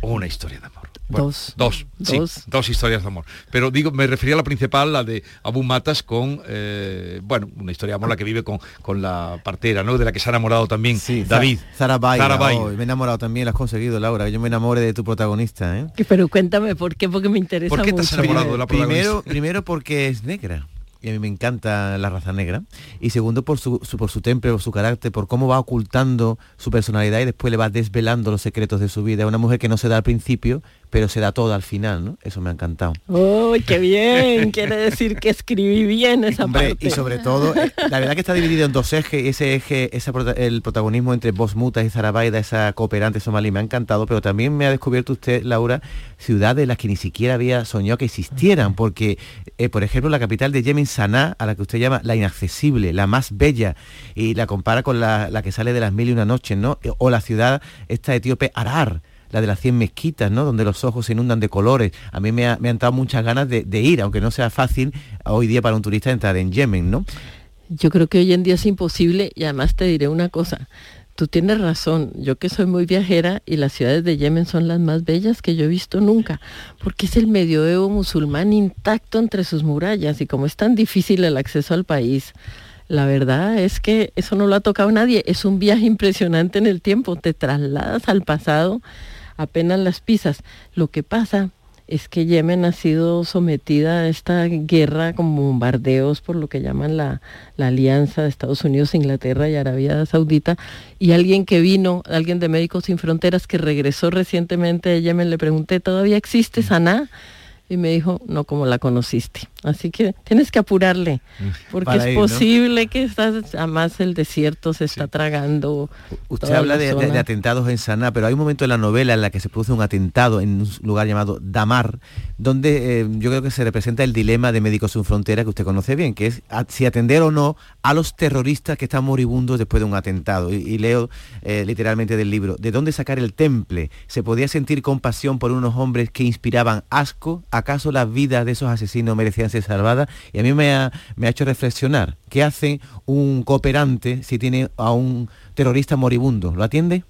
[SPEAKER 5] Una historia de amor. Bueno,
[SPEAKER 19] Dos.
[SPEAKER 5] Dos, sí,
[SPEAKER 19] Dos.
[SPEAKER 5] dos historias de amor. Pero digo, me refería a la principal, la de Abu Matas con, eh, bueno, una historia de amor, la que vive con, con la partera, ¿no? De la que se ha enamorado también David.
[SPEAKER 10] Zara Baida,
[SPEAKER 5] Zara Baida.
[SPEAKER 10] oh, me he enamorado también, lo has conseguido, Laura. que Yo me enamore de tu protagonista, ¿eh?
[SPEAKER 19] Pero cuéntame por qué, porque me interesa
[SPEAKER 5] ¿Por qué te has
[SPEAKER 19] mucho.
[SPEAKER 5] enamorado de la
[SPEAKER 10] Primero,
[SPEAKER 5] protagonista? (laughs)
[SPEAKER 10] primero porque es negra. Y a mí me encanta la raza negra. Y segundo, por su, su- por su temple, por su carácter, por cómo va ocultando su personalidad y después le va desvelando los secretos de su vida. Es una mujer que no se da al principio, pero se da toda al final, ¿no? Eso me ha encantado.
[SPEAKER 19] ¡Uy, qué bien! (laughs) Quiere decir que escribí bien esa
[SPEAKER 10] Hombre,
[SPEAKER 19] parte.
[SPEAKER 10] y sobre todo, eh, la verdad que está dividido en dos ejes, ese eje, ese el protagonismo entre Boss Mutas y Zarabaida, esa cooperante somalí, me ha encantado, pero también me ha descubierto usted, Laura, ciudades de las que ni siquiera había soñado que existieran, porque, eh, por ejemplo, la capital de Yemen, Sanaa, a la que usted llama la inaccesible, la más bella, y la compara con la, la que sale de las mil y una noches, ¿no? O la ciudad, esta etíope, Arar, la de las 100 mezquitas, ¿no? Donde los ojos se inundan de colores. A mí me, ha- me han dado muchas ganas de, de ir, aunque no sea fácil hoy día para un turista entrar en Yemen, ¿no?
[SPEAKER 19] Yo creo que hoy en día es imposible y además te diré una cosa. Tú tienes razón, yo que soy muy viajera y las ciudades de Yemen son las más bellas que yo he visto nunca, porque es el medioevo musulmán intacto entre sus murallas y como es tan difícil el acceso al país, la verdad es que eso no lo ha tocado nadie, es un viaje impresionante en el tiempo, te trasladas al pasado apenas las pisas. Lo que pasa es que Yemen ha sido sometida a esta guerra con bombardeos por lo que llaman la, la, alianza de Estados Unidos, Inglaterra y Arabia Saudita. Y alguien que vino, alguien de Médicos Sin Fronteras que regresó recientemente de Yemen, le pregunté, ¿todavía existe Saná? Y me dijo, no como la conociste. Así que tienes que apurarle, porque
[SPEAKER 10] Para
[SPEAKER 19] es posible que estás, además el desierto se está tragando.
[SPEAKER 10] Usted habla
[SPEAKER 19] la
[SPEAKER 10] de, de-
[SPEAKER 19] zona.
[SPEAKER 10] de atentados en Saná, pero hay un momento en la novela en la que se produce un atentado en un lugar llamado Damar, donde eh, yo creo que se representa el dilema de Médicos Sin Frontera que usted conoce bien, que es a- si atender o no a los terroristas que están moribundos después de un atentado. Y, y leo eh, literalmente del libro, ¿de dónde sacar el temple? ¿Se podía sentir compasión por unos hombres que inspiraban asco? ¿Acaso las vidas de esos asesinos merecían ser salvadas? Y a mí me ha, me ha hecho reflexionar. ¿Qué hace un cooperante si tiene a un terrorista moribundo? ¿Lo atiende?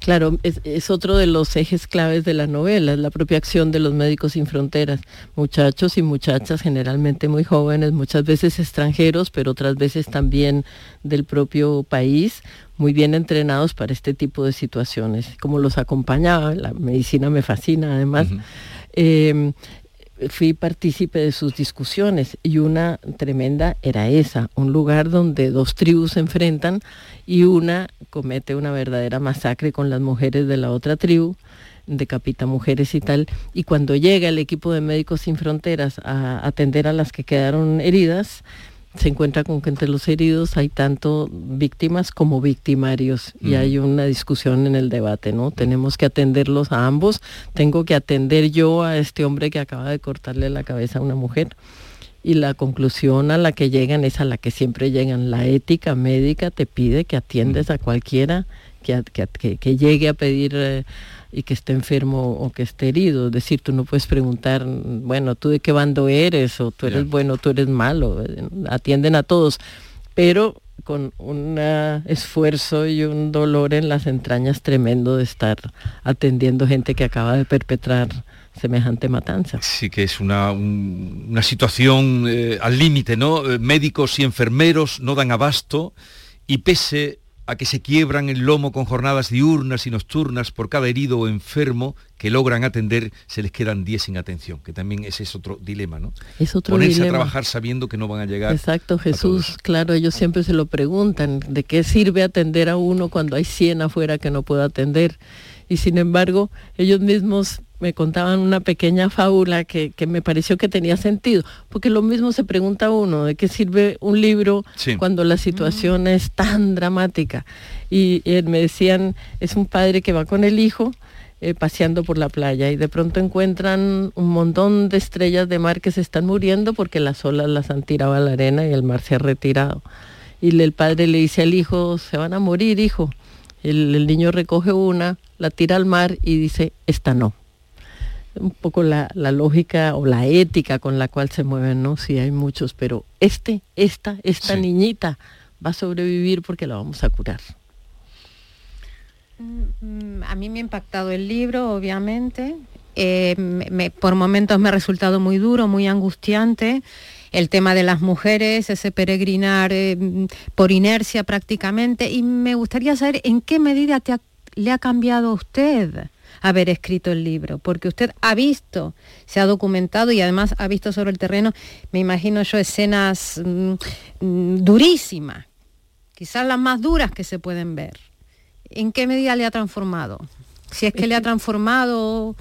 [SPEAKER 19] Claro, es, es otro de los ejes claves de la novela, es la propia acción de los médicos sin fronteras. Muchachos y muchachas, generalmente muy jóvenes, muchas veces extranjeros, pero otras veces también del propio país, muy bien entrenados para este tipo de situaciones. Como los acompañaba, la medicina me fascina además. Eh, fui partícipe de sus discusiones y una tremenda era esa, un lugar donde dos tribus se enfrentan y una comete una verdadera masacre con las mujeres de la otra tribu, decapita mujeres y tal, y cuando llega el equipo de Médicos Sin Fronteras a atender a las que quedaron heridas, se encuentra con que entre los heridos hay tanto víctimas como victimarios y
[SPEAKER 21] Ujú.
[SPEAKER 19] hay una discusión en el debate, ¿no? Tenemos que atenderlos a ambos. Tengo que atender yo a este hombre que acaba de cortarle la cabeza a una mujer. Y la conclusión a la que llegan es a la que siempre llegan. La ética médica te pide que atiendes a cualquiera que, llegue a pedir eh, y que esté enfermo o que esté herido. Es decir, tú no puedes preguntar, bueno, ¿tú de qué bando eres? O tú eres bueno, tú eres malo. Atienden a todos. Pero con un esfuerzo y un dolor en las entrañas tremendo de estar atendiendo gente que acaba de perpetrar semejante matanza.
[SPEAKER 5] Sí, que es una, un- una situación eh, al límite, ¿no? Eh, médicos y enfermeros no dan abasto y pese a que se quiebran el lomo con jornadas diurnas y nocturnas por cada herido o enfermo que logran atender, se les quedan 10 sin atención, que también ese es otro dilema, ¿no?
[SPEAKER 19] Es otro
[SPEAKER 5] Ponerse a trabajar sabiendo que no van a llegar.
[SPEAKER 19] Exacto, Jesús, claro, ellos siempre se lo preguntan, ¿de qué sirve atender a uno cuando hay 100 afuera que no puedo atender? Y sin embargo, ellos mismos me contaban una pequeña fábula que, que me pareció que tenía sentido, porque lo mismo se pregunta uno, ¿de qué sirve un libro
[SPEAKER 21] Sí.
[SPEAKER 19] cuando la situación es tan dramática? Y, me decían, es un padre que va con el hijo, eh, paseando por la playa y de pronto encuentran un montón de estrellas de mar que se están muriendo porque las olas las han tirado a la arena y el mar se ha retirado. Y el padre le dice al hijo, se van a morir, hijo. El, el niño recoge una, la tira al mar y dice, esta no. Un poco la, la lógica o la ética con la cual se mueven, ¿no? Sí, hay muchos, pero este, esta, esta niñita va a sobrevivir porque la vamos a curar.
[SPEAKER 8] Mm, A mí me ha impactado el libro, obviamente. Eh, me- me- por momentos me ha resultado muy duro, muy angustiante. El tema de las mujeres, ese peregrinar eh, mm, por inercia prácticamente. Y me gustaría saber en qué medida te ha- le ha cambiado a usted haber escrito el libro, porque usted ha visto, se ha documentado y además ha visto sobre el terreno, me imagino yo, escenas mm, mm, durísimas, quizás las más duras que se pueden ver. ¿En qué medida le ha transformado? Si es que le ha transformado...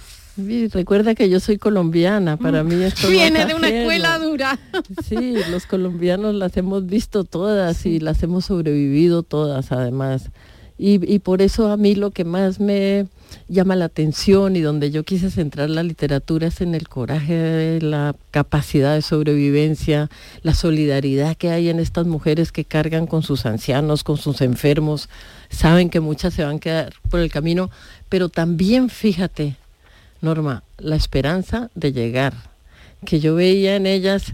[SPEAKER 19] Recuerda que yo soy colombiana, para mí esto
[SPEAKER 8] Viene de una escuela dura.
[SPEAKER 19] Sí, los colombianos las hemos visto todas y las hemos sobrevivido todas además. Y, y por eso a mí lo que más me llama la atención y donde yo quise centrar la literatura es en el coraje, la capacidad de sobrevivencia, la solidaridad que hay en estas mujeres que cargan con sus ancianos, con sus enfermos, saben que muchas se van a quedar por el camino, pero también fíjate, Norma, la esperanza de llegar, que yo veía en ellas,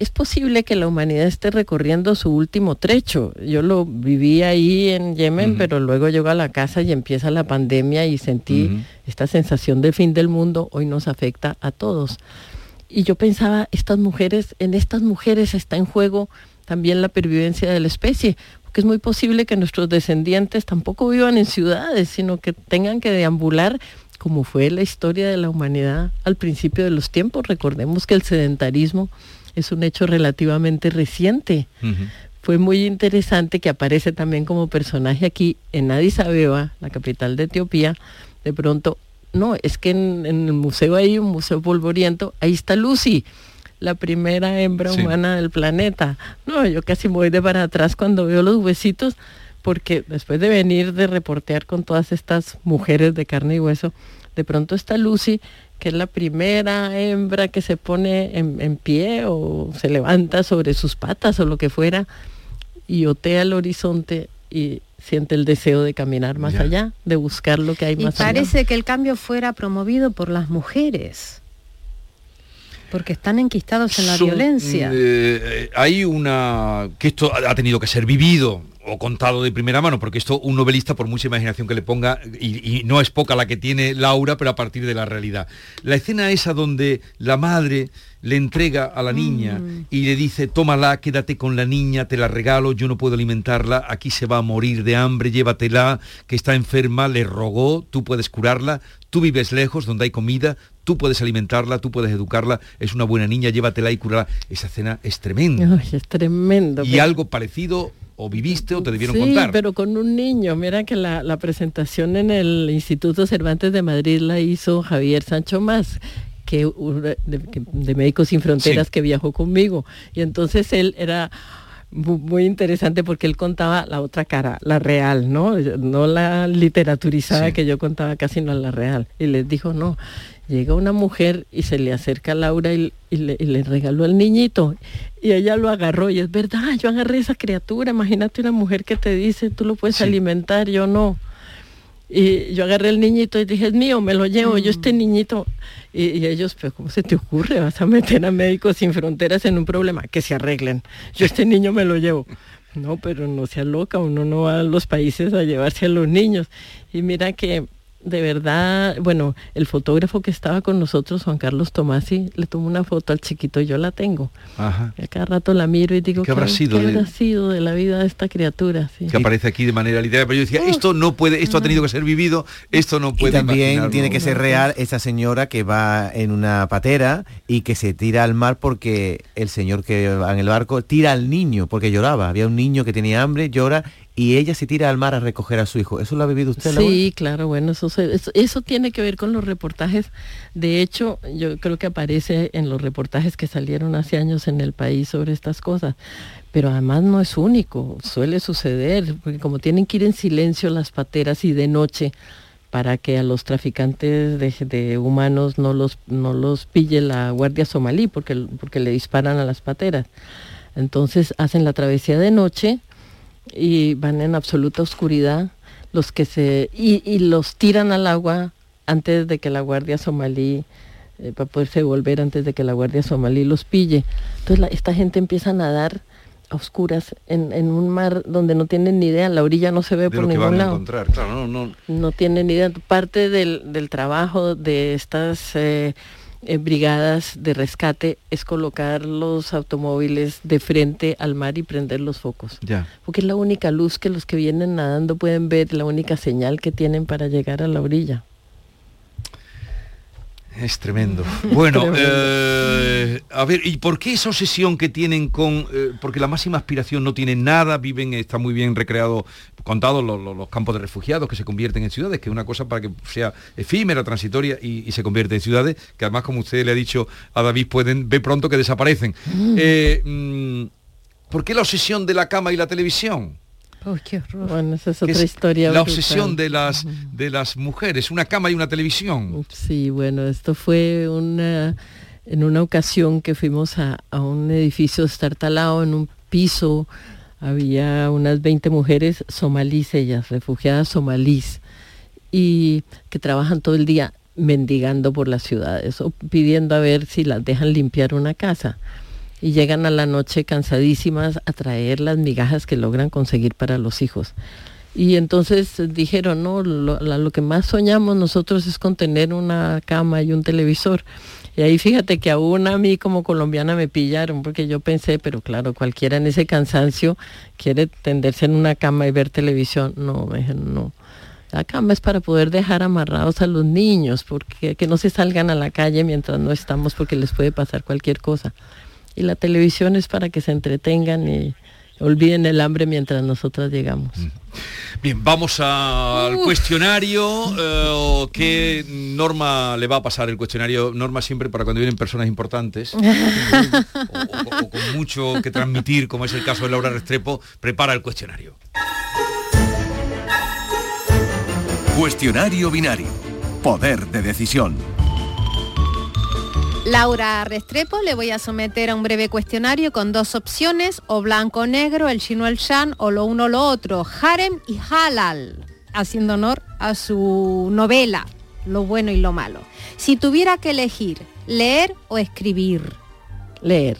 [SPEAKER 19] es posible que la humanidad esté recorriendo su último trecho. Yo lo viví ahí en Yemen, pero luego llego a la casa y empieza la pandemia y sentí esta sensación de fin del mundo, hoy nos afecta a todos. Y yo pensaba, estas mujeres, en estas mujeres está en juego también la pervivencia de la especie, porque es muy posible que nuestros descendientes tampoco vivan en ciudades, sino que tengan que deambular como fue la historia de la humanidad al principio de los tiempos. Recordemos que el sedentarismo es un hecho relativamente reciente. Fue muy interesante que aparece también como personaje aquí en Addis Abeba, la capital de Etiopía. De pronto, no, es que en, en el museo hay un museo polvoriento, ahí está Lucy, la primera hembra
[SPEAKER 5] Sí.
[SPEAKER 19] humana del planeta. No, yo casi me voy de para atrás cuando veo los huesitos, porque después de venir de reportear con todas estas mujeres de carne y hueso, de pronto está Lucy, que es la primera hembra que se pone en, en pie o se levanta sobre sus patas o lo que fuera y otea el horizonte y siente el deseo de caminar más
[SPEAKER 8] Ya.
[SPEAKER 19] allá, de buscar lo que hay
[SPEAKER 8] Y
[SPEAKER 19] más allá.
[SPEAKER 8] parece que el cambio fuera promovido por las mujeres, porque están enquistados en la
[SPEAKER 5] Son,
[SPEAKER 8] violencia.
[SPEAKER 5] eh, hay una que esto ha ha tenido que ser vivido o contado de primera mano, porque esto un novelista, por mucha imaginación que le ponga, y, y no es poca la que tiene Laura, pero a partir de la realidad. La escena esa donde la madre le entrega a la niña y le dice, tómala, quédate con la niña, te la regalo, yo no puedo alimentarla, aquí se va a morir de hambre, llévatela, que está enferma, le rogó, tú puedes curarla, tú vives lejos, donde hay comida, tú puedes alimentarla, tú puedes educarla, es una buena niña, llévatela y curarla. Esa escena es tremenda.
[SPEAKER 19] Es tremendo.
[SPEAKER 5] Y
[SPEAKER 19] pero-
[SPEAKER 5] algo parecido o viviste o te debieron
[SPEAKER 19] sí,
[SPEAKER 5] contar.
[SPEAKER 19] pero con un niño. Mira que la, la presentación en el Instituto Cervantes de Madrid la hizo Javier Sancho Más, que, de, Médicos Sin Fronteras
[SPEAKER 21] Sí.
[SPEAKER 19] que viajó conmigo. Y entonces él era mu- muy interesante porque él contaba la otra cara, la real, ¿no? No la literaturizada
[SPEAKER 21] Sí.
[SPEAKER 19] que yo contaba casi, no la real. Y les dijo, no, llega una mujer y se le acerca a Laura y, y le, y le regaló al niñito. Y ella lo agarró y es verdad, yo agarré esa criatura, imagínate una mujer que te dice, tú lo puedes alimentar, yo no. Y yo agarré el niñito y dije, es mío, me lo llevo, yo este niñito. Y, y ellos, pero ¿cómo se te ocurre? Vas a meter a Médicos Sin Fronteras en un problema, que se arreglen. Yo este niño me lo llevo. No, pero no sea loca, uno no va a los países a llevarse a los niños. Y mira que de verdad, bueno, el fotógrafo que estaba con nosotros, Juan Carlos Tomasi, le tomó una foto al chiquito, yo la tengo.
[SPEAKER 5] Ajá.
[SPEAKER 19] Y a cada rato la miro y digo,
[SPEAKER 5] ¿Qué habrá sido
[SPEAKER 19] ¿qué
[SPEAKER 5] de-
[SPEAKER 19] habrá sido de la vida de esta criatura? Sí.
[SPEAKER 5] que aparece aquí de manera literaria, pero yo decía, esto no puede, esto ha tenido que ser vivido, esto no
[SPEAKER 10] Y
[SPEAKER 5] puede
[SPEAKER 10] también
[SPEAKER 5] imaginarlo.
[SPEAKER 10] tiene que ser real esa señora que va en una patera y que se tira al mar porque el señor que va en el barco tira al niño porque lloraba. Había un niño que tenía hambre, llora y ella se tira al mar a recoger a su hijo. ¿Eso lo ha vivido usted?
[SPEAKER 19] Sí, claro, bueno, eso, eso tiene que ver con los reportajes. De hecho, yo creo que aparece en los reportajes que salieron hace años en el país sobre estas cosas. Pero además no es único, suele suceder, porque como tienen que ir en silencio las pateras y de noche para que a los traficantes de, de humanos no los, no los pille la guardia somalí, porque, porque le disparan a las pateras. Entonces hacen la travesía de noche y van en absoluta oscuridad los que se y, y los tiran al agua antes de que la guardia somalí eh, para poderse volver antes de que la guardia somalí los pille entonces la- esta gente empieza a nadar a oscuras en, en un mar donde no tienen ni idea la orilla no se ve
[SPEAKER 5] de
[SPEAKER 19] por
[SPEAKER 5] lo que
[SPEAKER 19] ningún
[SPEAKER 5] van a
[SPEAKER 19] lado
[SPEAKER 5] encontrar, claro, no, no.
[SPEAKER 19] no tienen ni idea. Parte del, del trabajo de estas eh, eh, brigadas de rescate es colocar los automóviles de frente al mar y prender los focos.
[SPEAKER 5] Ya.
[SPEAKER 19] Porque es la única luz que los que vienen nadando pueden ver, la única señal que tienen para llegar a la orilla.
[SPEAKER 5] Es tremendo. Bueno,
[SPEAKER 19] Tremendo.
[SPEAKER 5] eh, a ver, ¿y por qué esa obsesión que tienen con... eh, porque la máxima aspiración no tienen nada, viven, está muy bien recreado, contado los, los- los campos de refugiados que se convierten en ciudades, que es una cosa para que sea efímera, transitoria y, y se convierte en ciudades, que además, como usted le ha dicho a David, pueden ver pronto que desaparecen. Eh, mm, ¿Por qué la obsesión de la cama y la televisión?
[SPEAKER 19] Uy, qué horror. Bueno, esa es otra historia.
[SPEAKER 5] La
[SPEAKER 19] brutal.
[SPEAKER 5] obsesión de las, de las mujeres, una cama y una televisión.
[SPEAKER 19] Sí, bueno, esto fue una, en una ocasión que fuimos a, a un edificio estartalado en un piso, había unas 20 mujeres somalíes, ellas, refugiadas somalíes, y que trabajan todo el día mendigando por las ciudades o pidiendo a ver si las dejan limpiar una casa. Y llegan a la noche cansadísimas a traer las migajas que logran conseguir para los hijos. Y entonces dijeron, no, lo, que más soñamos nosotros es con tener una cama y un televisor. Y ahí fíjate que aún a mí como colombiana me pillaron, porque yo pensé, pero claro, cualquiera en ese cansancio quiere tenderse en una cama y ver televisión. No, me dijeron, no. La cama es para poder dejar amarrados a los niños, porque que no se salgan a la calle mientras no estamos, porque les puede pasar cualquier cosa. Y la televisión es para que se entretengan y olviden el hambre mientras nosotras llegamos.
[SPEAKER 5] Bien, vamos al cuestionario. eh, ¿Qué norma le va a pasar el cuestionario? Norma siempre para cuando vienen personas importantes (laughs) o, o- o con mucho que transmitir, como es el caso de Laura Restrepo, prepara el cuestionario.
[SPEAKER 2] Cuestionario binario. Poder de decisión.
[SPEAKER 8] Laura Restrepo, le voy a someter a un breve cuestionario con dos opciones, o blanco o negro, el chino el shan, o lo uno o lo otro, harem y halal, haciendo honor a su novela, Lo bueno y lo malo. Si tuviera que elegir, leer o escribir.
[SPEAKER 19] Leer.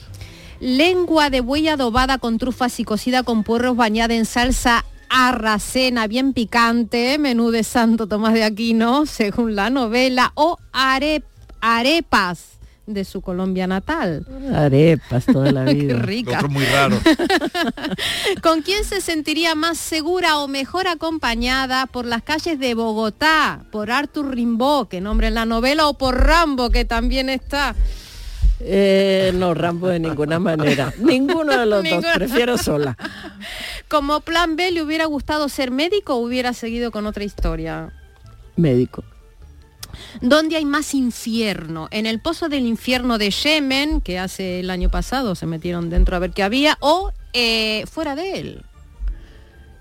[SPEAKER 8] Lengua de buey adobada con trufas y cocida con puerros bañada en salsa arracena bien picante, menú de Santo Tomás de Aquino, (laughs) según la novela, o are- arepas de su Colombia natal.
[SPEAKER 19] Arepas toda la (laughs)
[SPEAKER 8] Qué
[SPEAKER 19] vida.
[SPEAKER 8] rica.
[SPEAKER 5] Otro muy raro. (laughs)
[SPEAKER 8] ¿Con quién se sentiría más segura o mejor acompañada por las calles de Bogotá? ¿Por Arthur Rimbaud, que nombra en la novela, o por Rambo, que también está?
[SPEAKER 19] Eh, no, Rambo de ninguna manera. (laughs) Ninguno de los dos, prefiero sola.
[SPEAKER 8] Como plan B, ¿le hubiera gustado ser médico o hubiera seguido con otra historia?
[SPEAKER 19] Médico.
[SPEAKER 8] ¿Dónde hay más infierno? ¿En el pozo del infierno de Yemen, que hace el año pasado se metieron dentro a ver qué había, o eh, fuera de él?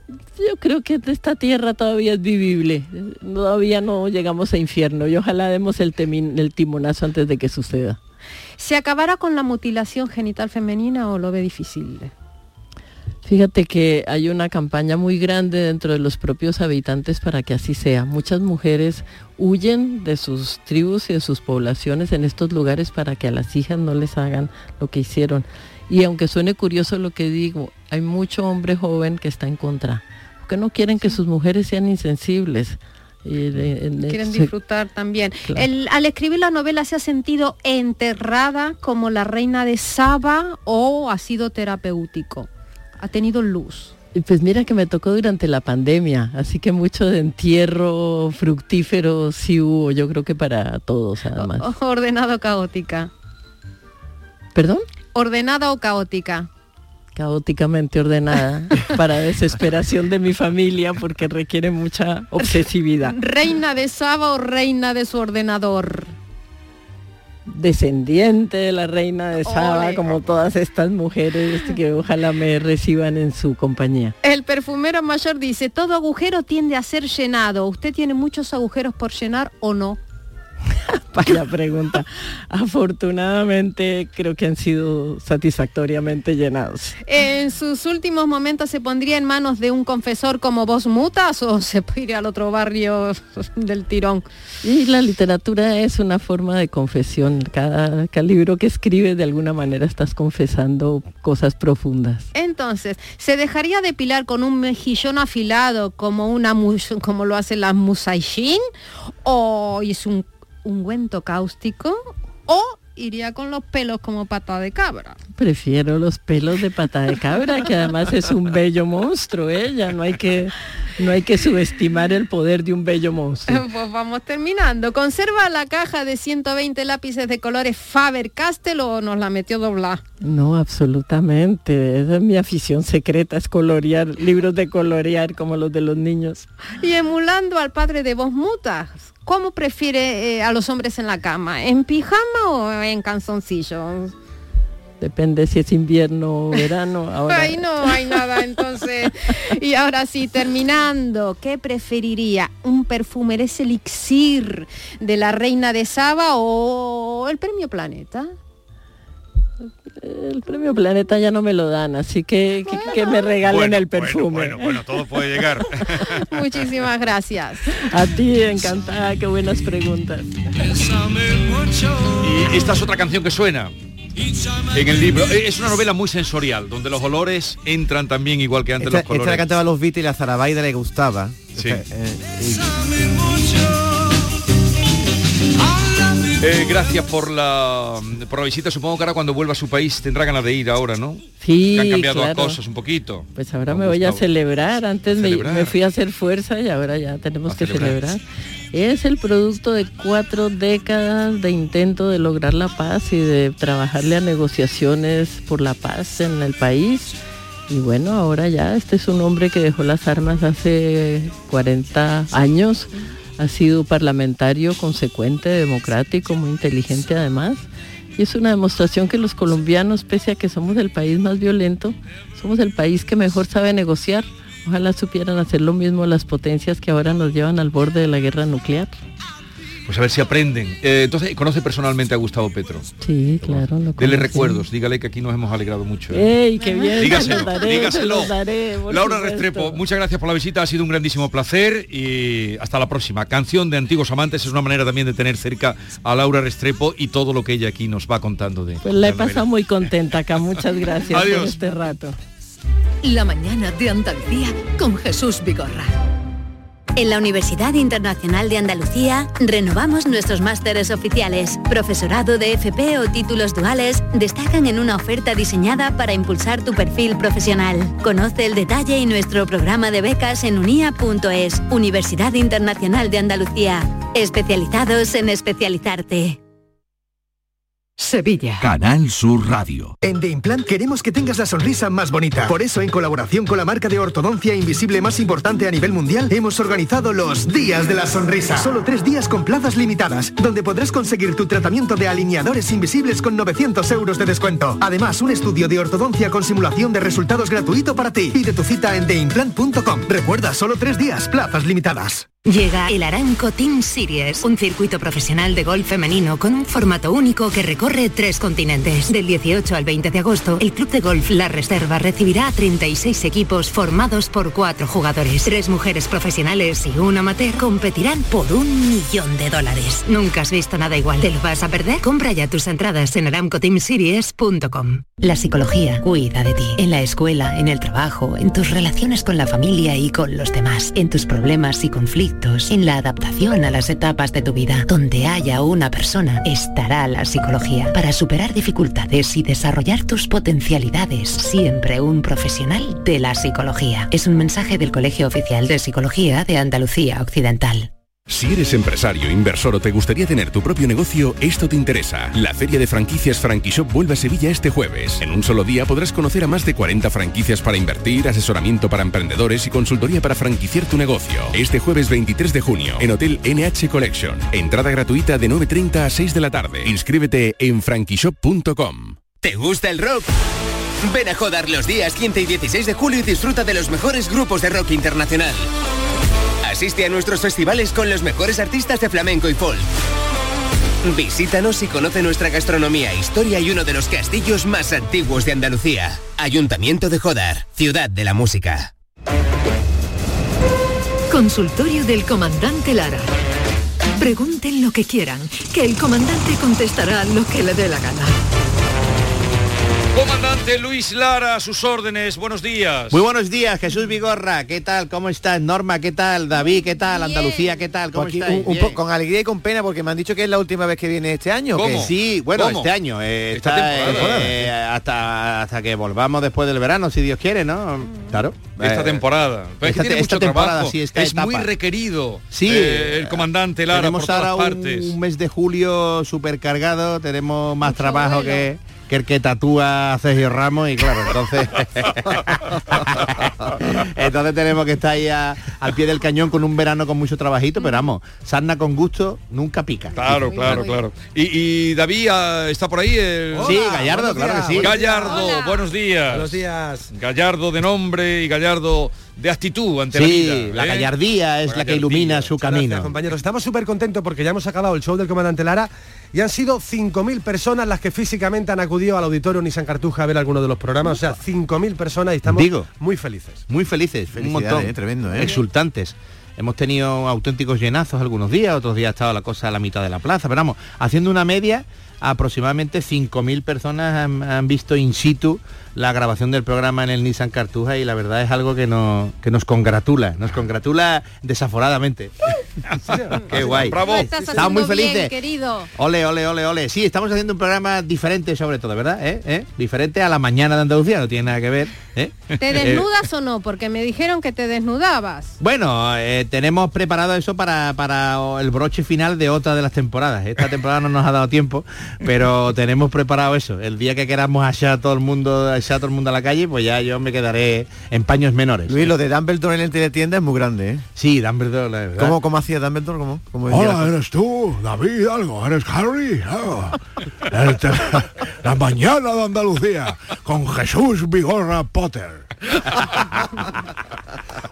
[SPEAKER 19] Yo creo que esta tierra todavía es vivible. Todavía no llegamos a infierno y ojalá demos el, el timonazo antes de que suceda.
[SPEAKER 8] ¿Se acabará con la mutilación genital femenina o lo ve difícil?
[SPEAKER 19] Fíjate que hay una campaña muy grande dentro de los propios habitantes para que así sea. Muchas mujeres huyen de sus tribus y de sus poblaciones en estos lugares para que a las hijas no les hagan lo que hicieron. Y aunque suene curioso lo que digo, hay mucho hombre joven que está en contra, porque no quieren que sus mujeres sean insensibles. Y de- de-
[SPEAKER 8] Quieren
[SPEAKER 19] se-
[SPEAKER 8] disfrutar también.
[SPEAKER 19] Claro.
[SPEAKER 8] El- al escribir la novela se ha sentido enterrada como la reina de Saba o ha sido terapéutico. Ha tenido luz.
[SPEAKER 19] Pues mira que me tocó durante la pandemia, así que mucho de entierro fructífero sí hubo, yo creo que para todos además.
[SPEAKER 8] Ordenada o caótica.
[SPEAKER 19] ¿Perdón?
[SPEAKER 8] Ordenada o caótica.
[SPEAKER 19] Caóticamente ordenada, (laughs) para desesperación de mi familia porque requiere mucha obsesividad.
[SPEAKER 8] Reina de Saba o reina de su ordenador.
[SPEAKER 19] Descendiente de la reina de Saba, como todas estas mujeres que ojalá me reciban en su compañía.
[SPEAKER 8] El perfumero mayor dice, todo agujero tiende a ser llenado. ¿Usted tiene muchos agujeros por llenar o no? (laughs)
[SPEAKER 19] Vaya pregunta. Afortunadamente creo que han sido satisfactoriamente llenados.
[SPEAKER 8] ¿En sus últimos momentos se pondría en manos de un confesor como vos mutas o se puede ir al otro barrio (laughs) del tirón?
[SPEAKER 19] Y la literatura es una forma de confesión. Cada, cada libro que escribes de alguna manera estás confesando cosas profundas.
[SPEAKER 8] Entonces, ¿se dejaría depilar con un mejillón afilado como, una como lo hacen las musaishin? ¿O es un ungüento cáustico? ¿O iría con los pelos como pata de cabra?
[SPEAKER 19] Prefiero los pelos de pata de cabra, que además es un bello monstruo, ella. No hay que, no hay que subestimar el poder de un bello monstruo. (laughs)
[SPEAKER 8] Pues vamos terminando. ¿Conserva la caja de 120 lápices de colores Faber-Castell o nos la metió doblada?
[SPEAKER 19] No, absolutamente. Esa es mi afición secreta, es colorear, libros de colorear como los de los niños.
[SPEAKER 8] Y emulando al padre de vos mutas, ¿cómo prefiere eh, a los hombres en la cama? ¿En pijama o en calzoncillos?
[SPEAKER 19] Depende si es invierno o verano. (laughs) Ahora,
[SPEAKER 8] Ahí no hay nada, entonces. (laughs) Y ahora sí, terminando, ¿qué preferiría? ¿Un perfume, ese elixir de la reina de Saba o el premio Planeta?
[SPEAKER 19] El premio Planeta ya no me lo dan, así que que, que me regalen
[SPEAKER 5] Bueno,
[SPEAKER 19] el perfume.
[SPEAKER 5] Bueno, bueno, bueno, todo puede llegar. (laughs)
[SPEAKER 8] Muchísimas gracias.
[SPEAKER 19] A ti, encantada, qué buenas preguntas.
[SPEAKER 5] Y esta es otra canción que suena en el libro. Eh, Es una novela muy sensorial, donde los olores entran también igual que antes
[SPEAKER 10] Esta,
[SPEAKER 5] los
[SPEAKER 10] esta la
[SPEAKER 5] colores.
[SPEAKER 10] cantaba los Beatles y a Zarabaida le gustaba.
[SPEAKER 5] Sí.
[SPEAKER 10] Esta, eh, y-
[SPEAKER 5] Eh, gracias por la, por la visita. Supongo que ahora cuando vuelva a su país tendrá ganas de ir ahora, ¿no?
[SPEAKER 19] Sí,
[SPEAKER 5] Que han cambiado
[SPEAKER 19] claro.
[SPEAKER 5] las cosas un poquito.
[SPEAKER 19] Pues ahora me voy a celebrar. Antes
[SPEAKER 5] Celebrar.
[SPEAKER 19] Me, fui a hacer fuerza y ahora ya tenemos que
[SPEAKER 5] celebrar.
[SPEAKER 19] celebrar. Es el producto de cuatro décadas de intento de lograr la paz y de trabajarle a negociaciones por la paz en el país. Y bueno, ahora ya este es un hombre que dejó las armas hace 40 años. Ha sido parlamentario consecuente, democrático, muy inteligente además. Y es una demostración que los colombianos, pese a que somos el país más violento, somos el país que mejor sabe negociar. Ojalá supieran hacer lo mismo las potencias que ahora nos llevan al borde de la guerra nuclear.
[SPEAKER 5] Pues a ver si aprenden. Eh, entonces, ¿conoce personalmente a Gustavo Petro?
[SPEAKER 19] Sí, claro. Lo
[SPEAKER 5] Dele recuerdos, dígale que aquí nos hemos alegrado mucho. ¿eh?
[SPEAKER 19] ¡Ey, qué bien!
[SPEAKER 5] Dígaselo,
[SPEAKER 19] daré,
[SPEAKER 5] dígaselo.
[SPEAKER 19] daré, por
[SPEAKER 5] Laura
[SPEAKER 19] supuesto.
[SPEAKER 5] Restrepo, muchas gracias por la visita, ha sido un grandísimo placer y hasta la próxima. Canción de Antiguos Amantes es una manera también de tener cerca a Laura Restrepo y todo lo que ella aquí nos va contando de...
[SPEAKER 19] Pues la he pasado muy contenta acá. Muchas gracias por
[SPEAKER 5] Adiós.
[SPEAKER 19] este rato.
[SPEAKER 13] La mañana de Andalucía con Jesús Vigorra.
[SPEAKER 21] En la Universidad Internacional de Andalucía renovamos nuestros másteres oficiales. Profesorado de FP o títulos duales destacan en una oferta diseñada para impulsar tu perfil profesional. Conoce el detalle y nuestro programa de becas en unia.es, Universidad Internacional de Andalucía. Especializados en especializarte.
[SPEAKER 13] Sevilla.
[SPEAKER 2] Canal Sur Radio.
[SPEAKER 22] En The Implant queremos que tengas la sonrisa más bonita. Por eso, en colaboración con la marca de ortodoncia invisible más importante a nivel mundial, hemos organizado los Días de la Sonrisa. Solo tres días con plazas limitadas, donde podrás conseguir tu tratamiento de alineadores invisibles con 900 euros de descuento. Además, un estudio de ortodoncia con simulación de resultados gratuito para ti. Pide tu cita en theimplant.com. Recuerda, solo tres días, plazas limitadas.
[SPEAKER 20] Llega el Aranco Team Series, un circuito profesional de golf femenino con un formato único que recorre tres continentes. Del 18 al 20 de agosto, el Club de Golf La Reserva recibirá a 36 equipos formados por cuatro jugadores. Tres mujeres profesionales y un amateur competirán por un millón de dólares. Nunca has visto nada igual. ¿Te lo vas a perder? Compra ya tus entradas en aramcoteamseries.com. La psicología cuida de ti. En la escuela, en el trabajo, en tus relaciones con la familia y con los demás, en tus problemas y conflictos, en la adaptación a las etapas de tu vida. Donde haya una persona, estará la psicología. Para superar dificultades y desarrollar tus potencialidades, siempre un profesional de la psicología. Es un mensaje del Colegio Oficial de Psicología de Andalucía Occidental.
[SPEAKER 17] Si eres empresario, inversor o te gustaría tener tu propio negocio, esto te interesa. La feria de franquicias Franquishop vuelve a Sevilla este jueves. En un solo día podrás conocer a más de 40 franquicias para invertir, asesoramiento para emprendedores y consultoría para franquiciar tu negocio. Este jueves 23 de junio, en Hotel NH Collection. Entrada gratuita de 9.30 a 6 de la tarde. Inscríbete en franquishop.com.
[SPEAKER 23] ¿Te gusta el rock? Ven a Jodar los días 15 y 16 de julio y disfruta de los mejores grupos de rock internacional. Asiste a nuestros festivales con los mejores artistas de flamenco y folk. Visítanos y conoce nuestra gastronomía, historia y uno de los castillos más antiguos de Andalucía. Ayuntamiento de Jodar, ciudad de la música.
[SPEAKER 13] Consultorio del comandante Lara. Pregunten lo que quieran, que el comandante contestará lo que le dé la gana.
[SPEAKER 5] Comandante Luis Lara, a sus órdenes, buenos días.
[SPEAKER 7] Muy buenos días, Jesús Vigorra, ¿qué tal? ¿Cómo estás? Norma, ¿qué tal? David, ¿qué tal? Andalucía, ¿qué tal? ¿Cómo
[SPEAKER 24] Pues aquí
[SPEAKER 7] estáis?
[SPEAKER 24] un- un
[SPEAKER 7] Bien.
[SPEAKER 24] po- con alegría y con pena porque me han dicho que es la última vez que viene este año.
[SPEAKER 7] ¿Cómo? Sí, bueno,
[SPEAKER 24] ¿Cómo?
[SPEAKER 7] este año. eh,
[SPEAKER 24] Esta
[SPEAKER 7] está,
[SPEAKER 24] temporada.
[SPEAKER 7] eh, hasta, hasta que volvamos después del verano, si Dios quiere, ¿no? Claro.
[SPEAKER 5] Esta
[SPEAKER 7] Eh,
[SPEAKER 5] temporada. Pero es que
[SPEAKER 7] esta
[SPEAKER 5] tiene
[SPEAKER 7] te- esta
[SPEAKER 5] mucho
[SPEAKER 7] temporada,
[SPEAKER 5] trabajo.
[SPEAKER 7] sí, esta
[SPEAKER 5] es muy requerido.
[SPEAKER 7] Sí,
[SPEAKER 5] eh, el comandante Lara
[SPEAKER 7] tenemos
[SPEAKER 5] por todas
[SPEAKER 7] ahora un-
[SPEAKER 5] partes.
[SPEAKER 7] Un, mes de julio súper cargado, tenemos más trabajo que, que el que tatúa a Sergio Ramos y claro, entonces (laughs) (laughs) entonces tenemos que estar ahí a- al pie del cañón con un verano con mucho trabajito, pero vamos, sarna con gusto nunca pica.
[SPEAKER 5] Claro, claro, claro. Y, y David ah, está por ahí. el-
[SPEAKER 7] Sí, Gallardo, claro que sí.
[SPEAKER 5] Gallardo, buenos días.
[SPEAKER 24] Buenos días.
[SPEAKER 5] Gallardo de nombre y Gallardo de actitud ante la
[SPEAKER 7] Sí,
[SPEAKER 5] vida.
[SPEAKER 7] la
[SPEAKER 5] ¿eh?
[SPEAKER 7] gallardía es la que ilumina su
[SPEAKER 24] Gracias,
[SPEAKER 7] camino.
[SPEAKER 24] compañeros. Estamos súper contentos porque ya hemos acabado el show del comandante Lara y han sido 5.000 personas las que físicamente han acudido al auditorio Nissan Cartuja a ver algunos de los programas. O sea, 5.000 personas y estamos
[SPEAKER 7] Digo.
[SPEAKER 24] muy felices.
[SPEAKER 7] Muy felices, un montón.
[SPEAKER 24] eh, tremendo, eh.
[SPEAKER 7] Exultantes. Hemos tenido auténticos llenazos algunos días, otros días ha estado la cosa a la mitad de la plaza, pero vamos, haciendo una media, aproximadamente 5.000 personas han, han visto in situ la grabación del programa en el Nissan Cartuja y la verdad es algo que, no, que nos congratula, nos congratula desaforadamente. (laughs) (laughs) Qué guay.
[SPEAKER 5] Bravo.
[SPEAKER 7] Estamos muy
[SPEAKER 8] bien,
[SPEAKER 7] felices.
[SPEAKER 8] querido.
[SPEAKER 7] Ole, ole, ole, ole. Sí, estamos haciendo un programa diferente sobre todo, ¿verdad? ¿Eh? ¿Eh? Diferente a la mañana de Andalucía, no tiene nada que ver. ¿eh?
[SPEAKER 8] ¿Te (laughs)
[SPEAKER 7] Eh,
[SPEAKER 8] desnudas o no? Porque me dijeron que te desnudabas.
[SPEAKER 7] bueno, tenemos preparado eso para, para el broche final de otra de las temporadas. Esta temporada no nos ha dado tiempo, pero tenemos preparado eso. El día que queramos echar a todo el mundo, echar a todo el mundo a la calle, pues ya yo me quedaré en paños menores.
[SPEAKER 10] Luis, lo de Dumbledore en el teletienda es muy grande, ¿eh?
[SPEAKER 7] Sí, Dumbledore, la verdad.
[SPEAKER 10] ¿Cómo, cómo hacía Dumbledore? ¿Cómo,
[SPEAKER 25] Hola, eres tú, David Algo, eres Harry. Te- (laughs) la mañana de Andalucía con Jesús Vigorra Potter.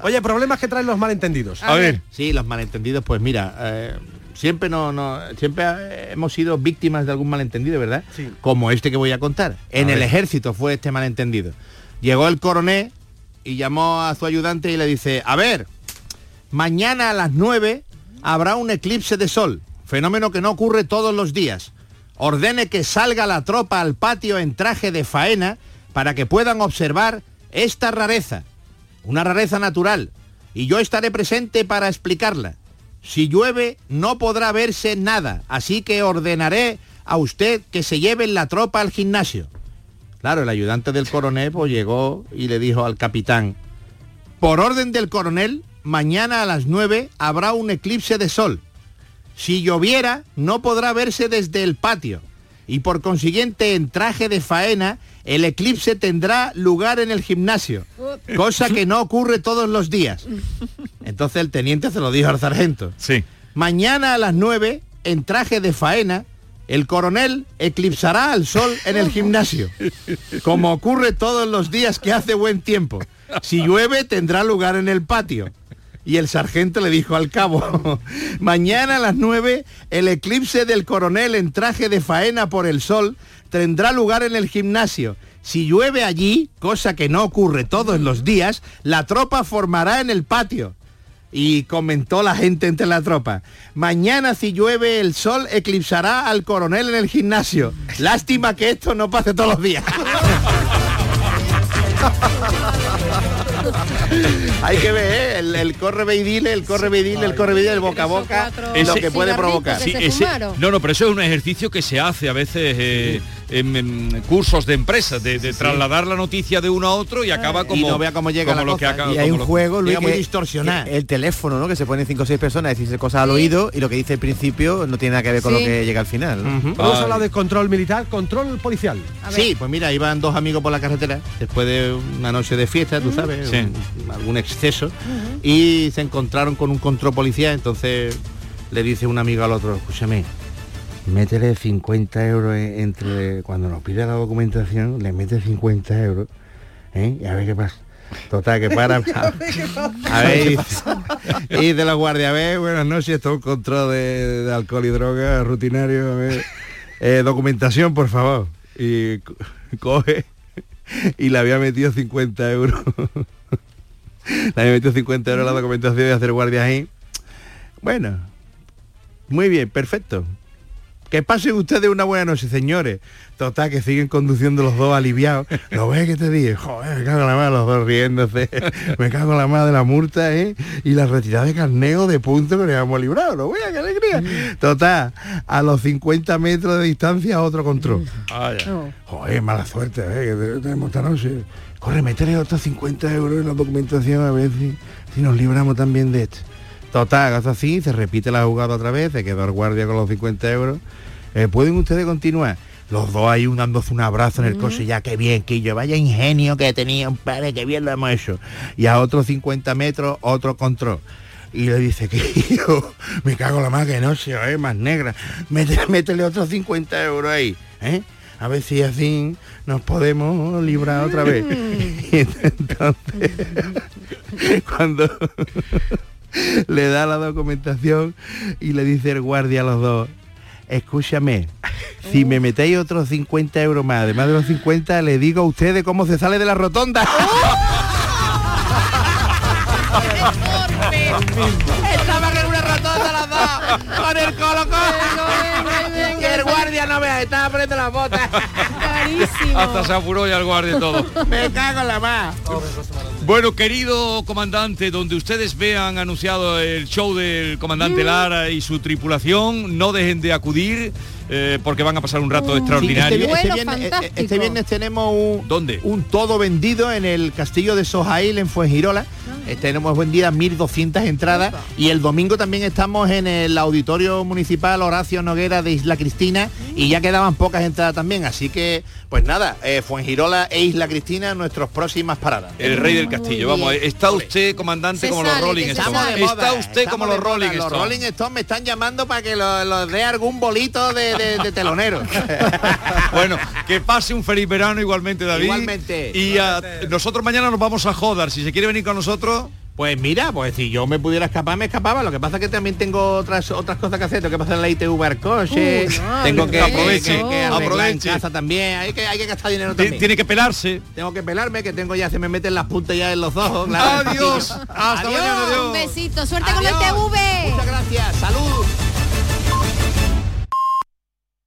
[SPEAKER 24] Oye, problemas que traen los malentendidos.
[SPEAKER 7] Sí, los malentendidos, pues mira, eh, siempre no, no, siempre eh, hemos sido víctimas de algún malentendido, ¿verdad?
[SPEAKER 24] Sí.
[SPEAKER 7] Como este que voy a contar. En
[SPEAKER 24] A
[SPEAKER 7] el ejército fue este malentendido. Llegó el coronel y llamó a su ayudante y le dice, a ver, mañana a las 9 habrá un eclipse de sol, fenómeno que no ocurre todos los días. Ordene que salga la tropa al patio en traje de faena para que puedan observar esta rareza, una rareza natural, y yo estaré presente para explicarla. Si llueve no podrá verse nada, así que ordenaré a usted que se lleven la tropa al gimnasio. Claro, el ayudante del coronel pues, llegó y le dijo al capitán, por orden del coronel, mañana a las 9 habrá un eclipse de sol. Si lloviera, no podrá verse desde el patio. Y por consiguiente, en traje de faena, el eclipse tendrá lugar en el gimnasio. Cosa que no ocurre todos los días. Entonces el teniente se lo dijo al sargento.
[SPEAKER 5] Sí.
[SPEAKER 7] Mañana a las 9, en traje de faena, el coronel eclipsará al sol en el gimnasio. Como ocurre todos los días que hace buen tiempo. Si llueve, tendrá lugar en el patio. Y el sargento le dijo al cabo, (laughs) mañana a las 9 el eclipse del coronel en traje de faena por el sol tendrá lugar en el gimnasio. Si llueve allí, cosa que no ocurre todos los días, la tropa formará en el patio. Y comentó la gente entre la tropa, mañana si llueve el sol eclipsará al coronel en el gimnasio. Lástima que esto no pase todos los días. (laughs) Hay que ver, ¿eh? el, el corre veidile, el corre veidile, el corre veidile, el boca a boca, lo
[SPEAKER 5] Ese-
[SPEAKER 7] que puede provocar.
[SPEAKER 5] Sí, ese- no, no, pero eso es un ejercicio que se hace a veces eh, en cursos de empresas, de, de trasladar la noticia de uno a otro y acaba como,
[SPEAKER 7] no vea cómo llega
[SPEAKER 5] como
[SPEAKER 7] la
[SPEAKER 5] lo que acaba-
[SPEAKER 10] y hay un
[SPEAKER 5] lo-
[SPEAKER 10] juego, Luis,
[SPEAKER 7] Llega muy
[SPEAKER 10] que-
[SPEAKER 7] distorsionado.
[SPEAKER 10] que el teléfono, ¿no? Que se ponen cinco o seis personas a decirse cosas al oído y lo que dice al principio no tiene nada que ver con
[SPEAKER 24] Sí.
[SPEAKER 10] lo que llega al final. ¿no?
[SPEAKER 24] Hemos hablado de control militar, control policial.
[SPEAKER 7] Sí, pues mira, iban dos amigos por la carretera después de una noche de fiesta, tú sabes,
[SPEAKER 5] Sí.
[SPEAKER 7] un- algún exceso, y se encontraron con un control policial, entonces le dice un amigo al otro, escúchame, métele 50 euros en- entre, cuando nos pide la documentación, le mete 50 euros, ¿eh? y a ver qué pasa. Total, que para... (laughs) A ver, (laughs) (laughs) y dice la guardia, a ver, buenas noches, esto es un control de, de alcohol y droga rutinario, a ver, eh, documentación, por favor. Y co- coge y le había metido 50 euros. le había metido 50 euros la documentación de hacer guardia ahí. Bueno, muy bien, perfecto. Que pasen ustedes una buena noche, señores. Total, que siguen conduciendo los dos aliviados. ¿Lo ves que te dije? Joder, me cago en la mano, los dos riéndose. (laughs) Me cago en la mano de la multa, ¿eh? Y la retirada de carneo de punto que nos hemos librado. ¿Lo veas, qué alegría? Total, a los 50 metros de distancia otro control. Joder, mala suerte, ¿eh? Que tenemos esta noche. Corre, métele otros 50 euros en la documentación a ver si, si nos libramos también de esto. Total, hace así, se repite la jugada otra vez, se quedó el guardia con los 50 euros. Eh, ¿Pueden ustedes continuar? Los dos ahí un dándose un abrazo en el coche, ya qué bien, que yo vaya ingenio que tenía un padre, qué bien lo hemos hecho. Y a otros 50 metros, otro control. Y le dice (laughs) que yo me cago la más que no se eh, más negra. Métele, métele otros 50 euros ahí, ¿eh? A ver si así nos podemos librar otra vez. (laughs) (laughs) Y entonces, cuando (laughs) le da la documentación y le dice el guardia a los dos, escúchame, si me metéis otros 50 euros más, además de los 50, le digo a ustedes cómo se sale de la rotonda.
[SPEAKER 26] Estaban en una rotonda las dos con el colocón. ¡Qué
[SPEAKER 7] el guardia no me estaba poniendo las botas.
[SPEAKER 5] Hasta se apuró ya el guardia y todo.
[SPEAKER 7] Me cago en la más.
[SPEAKER 5] Bueno, querido comandante, donde ustedes vean anunciado el show del comandante Lara y su tripulación, no dejen de acudir eh, porque van a pasar un rato extraordinario.
[SPEAKER 7] este, este viernes, eh, este viernes tenemos un,
[SPEAKER 5] ¿Dónde?
[SPEAKER 7] un todo vendido en el castillo de Sojail en Fuengirola. Eh, tenemos vendidas 1.200 entradas y el domingo también estamos en el auditorio municipal Horacio Noguera de Isla Cristina y ya quedaban pocas entradas también. Así que, pues nada, eh, Fuengirola e Isla Cristina nuestras próximas paradas.
[SPEAKER 5] El rey del castillo, vamos, está usted comandante
[SPEAKER 7] Se
[SPEAKER 5] como los Rolling Stones. Está usted
[SPEAKER 7] estamos
[SPEAKER 5] como los Rolling
[SPEAKER 7] Los. Rolling Stones me están llamando para que los los dé algún bolito de, de- de telonero. (laughs)
[SPEAKER 5] Bueno, que pase un feliz verano igualmente, David.
[SPEAKER 7] Igualmente.
[SPEAKER 5] Y a- nosotros mañana nos vamos a Jodar. Si se quiere venir con nosotros...
[SPEAKER 7] Pues mira, pues si yo me pudiera escapar, me escapaba. Lo que pasa es que también tengo otras otras cosas que hacer. Tengo que pasar la ITV al coche.
[SPEAKER 5] No,
[SPEAKER 7] tengo que,
[SPEAKER 5] aproveche,
[SPEAKER 7] que- que
[SPEAKER 5] aproveche.
[SPEAKER 7] en casa también. Hay que, hay que gastar dinero también.
[SPEAKER 5] Tiene que pelarse.
[SPEAKER 7] Tengo que pelarme, que tengo ya, se me meten las puntas ya en los ojos. claro.
[SPEAKER 5] Adiós. Hasta
[SPEAKER 7] Adiós.
[SPEAKER 5] mañana, adiós.
[SPEAKER 8] Un besito, suerte con el TV.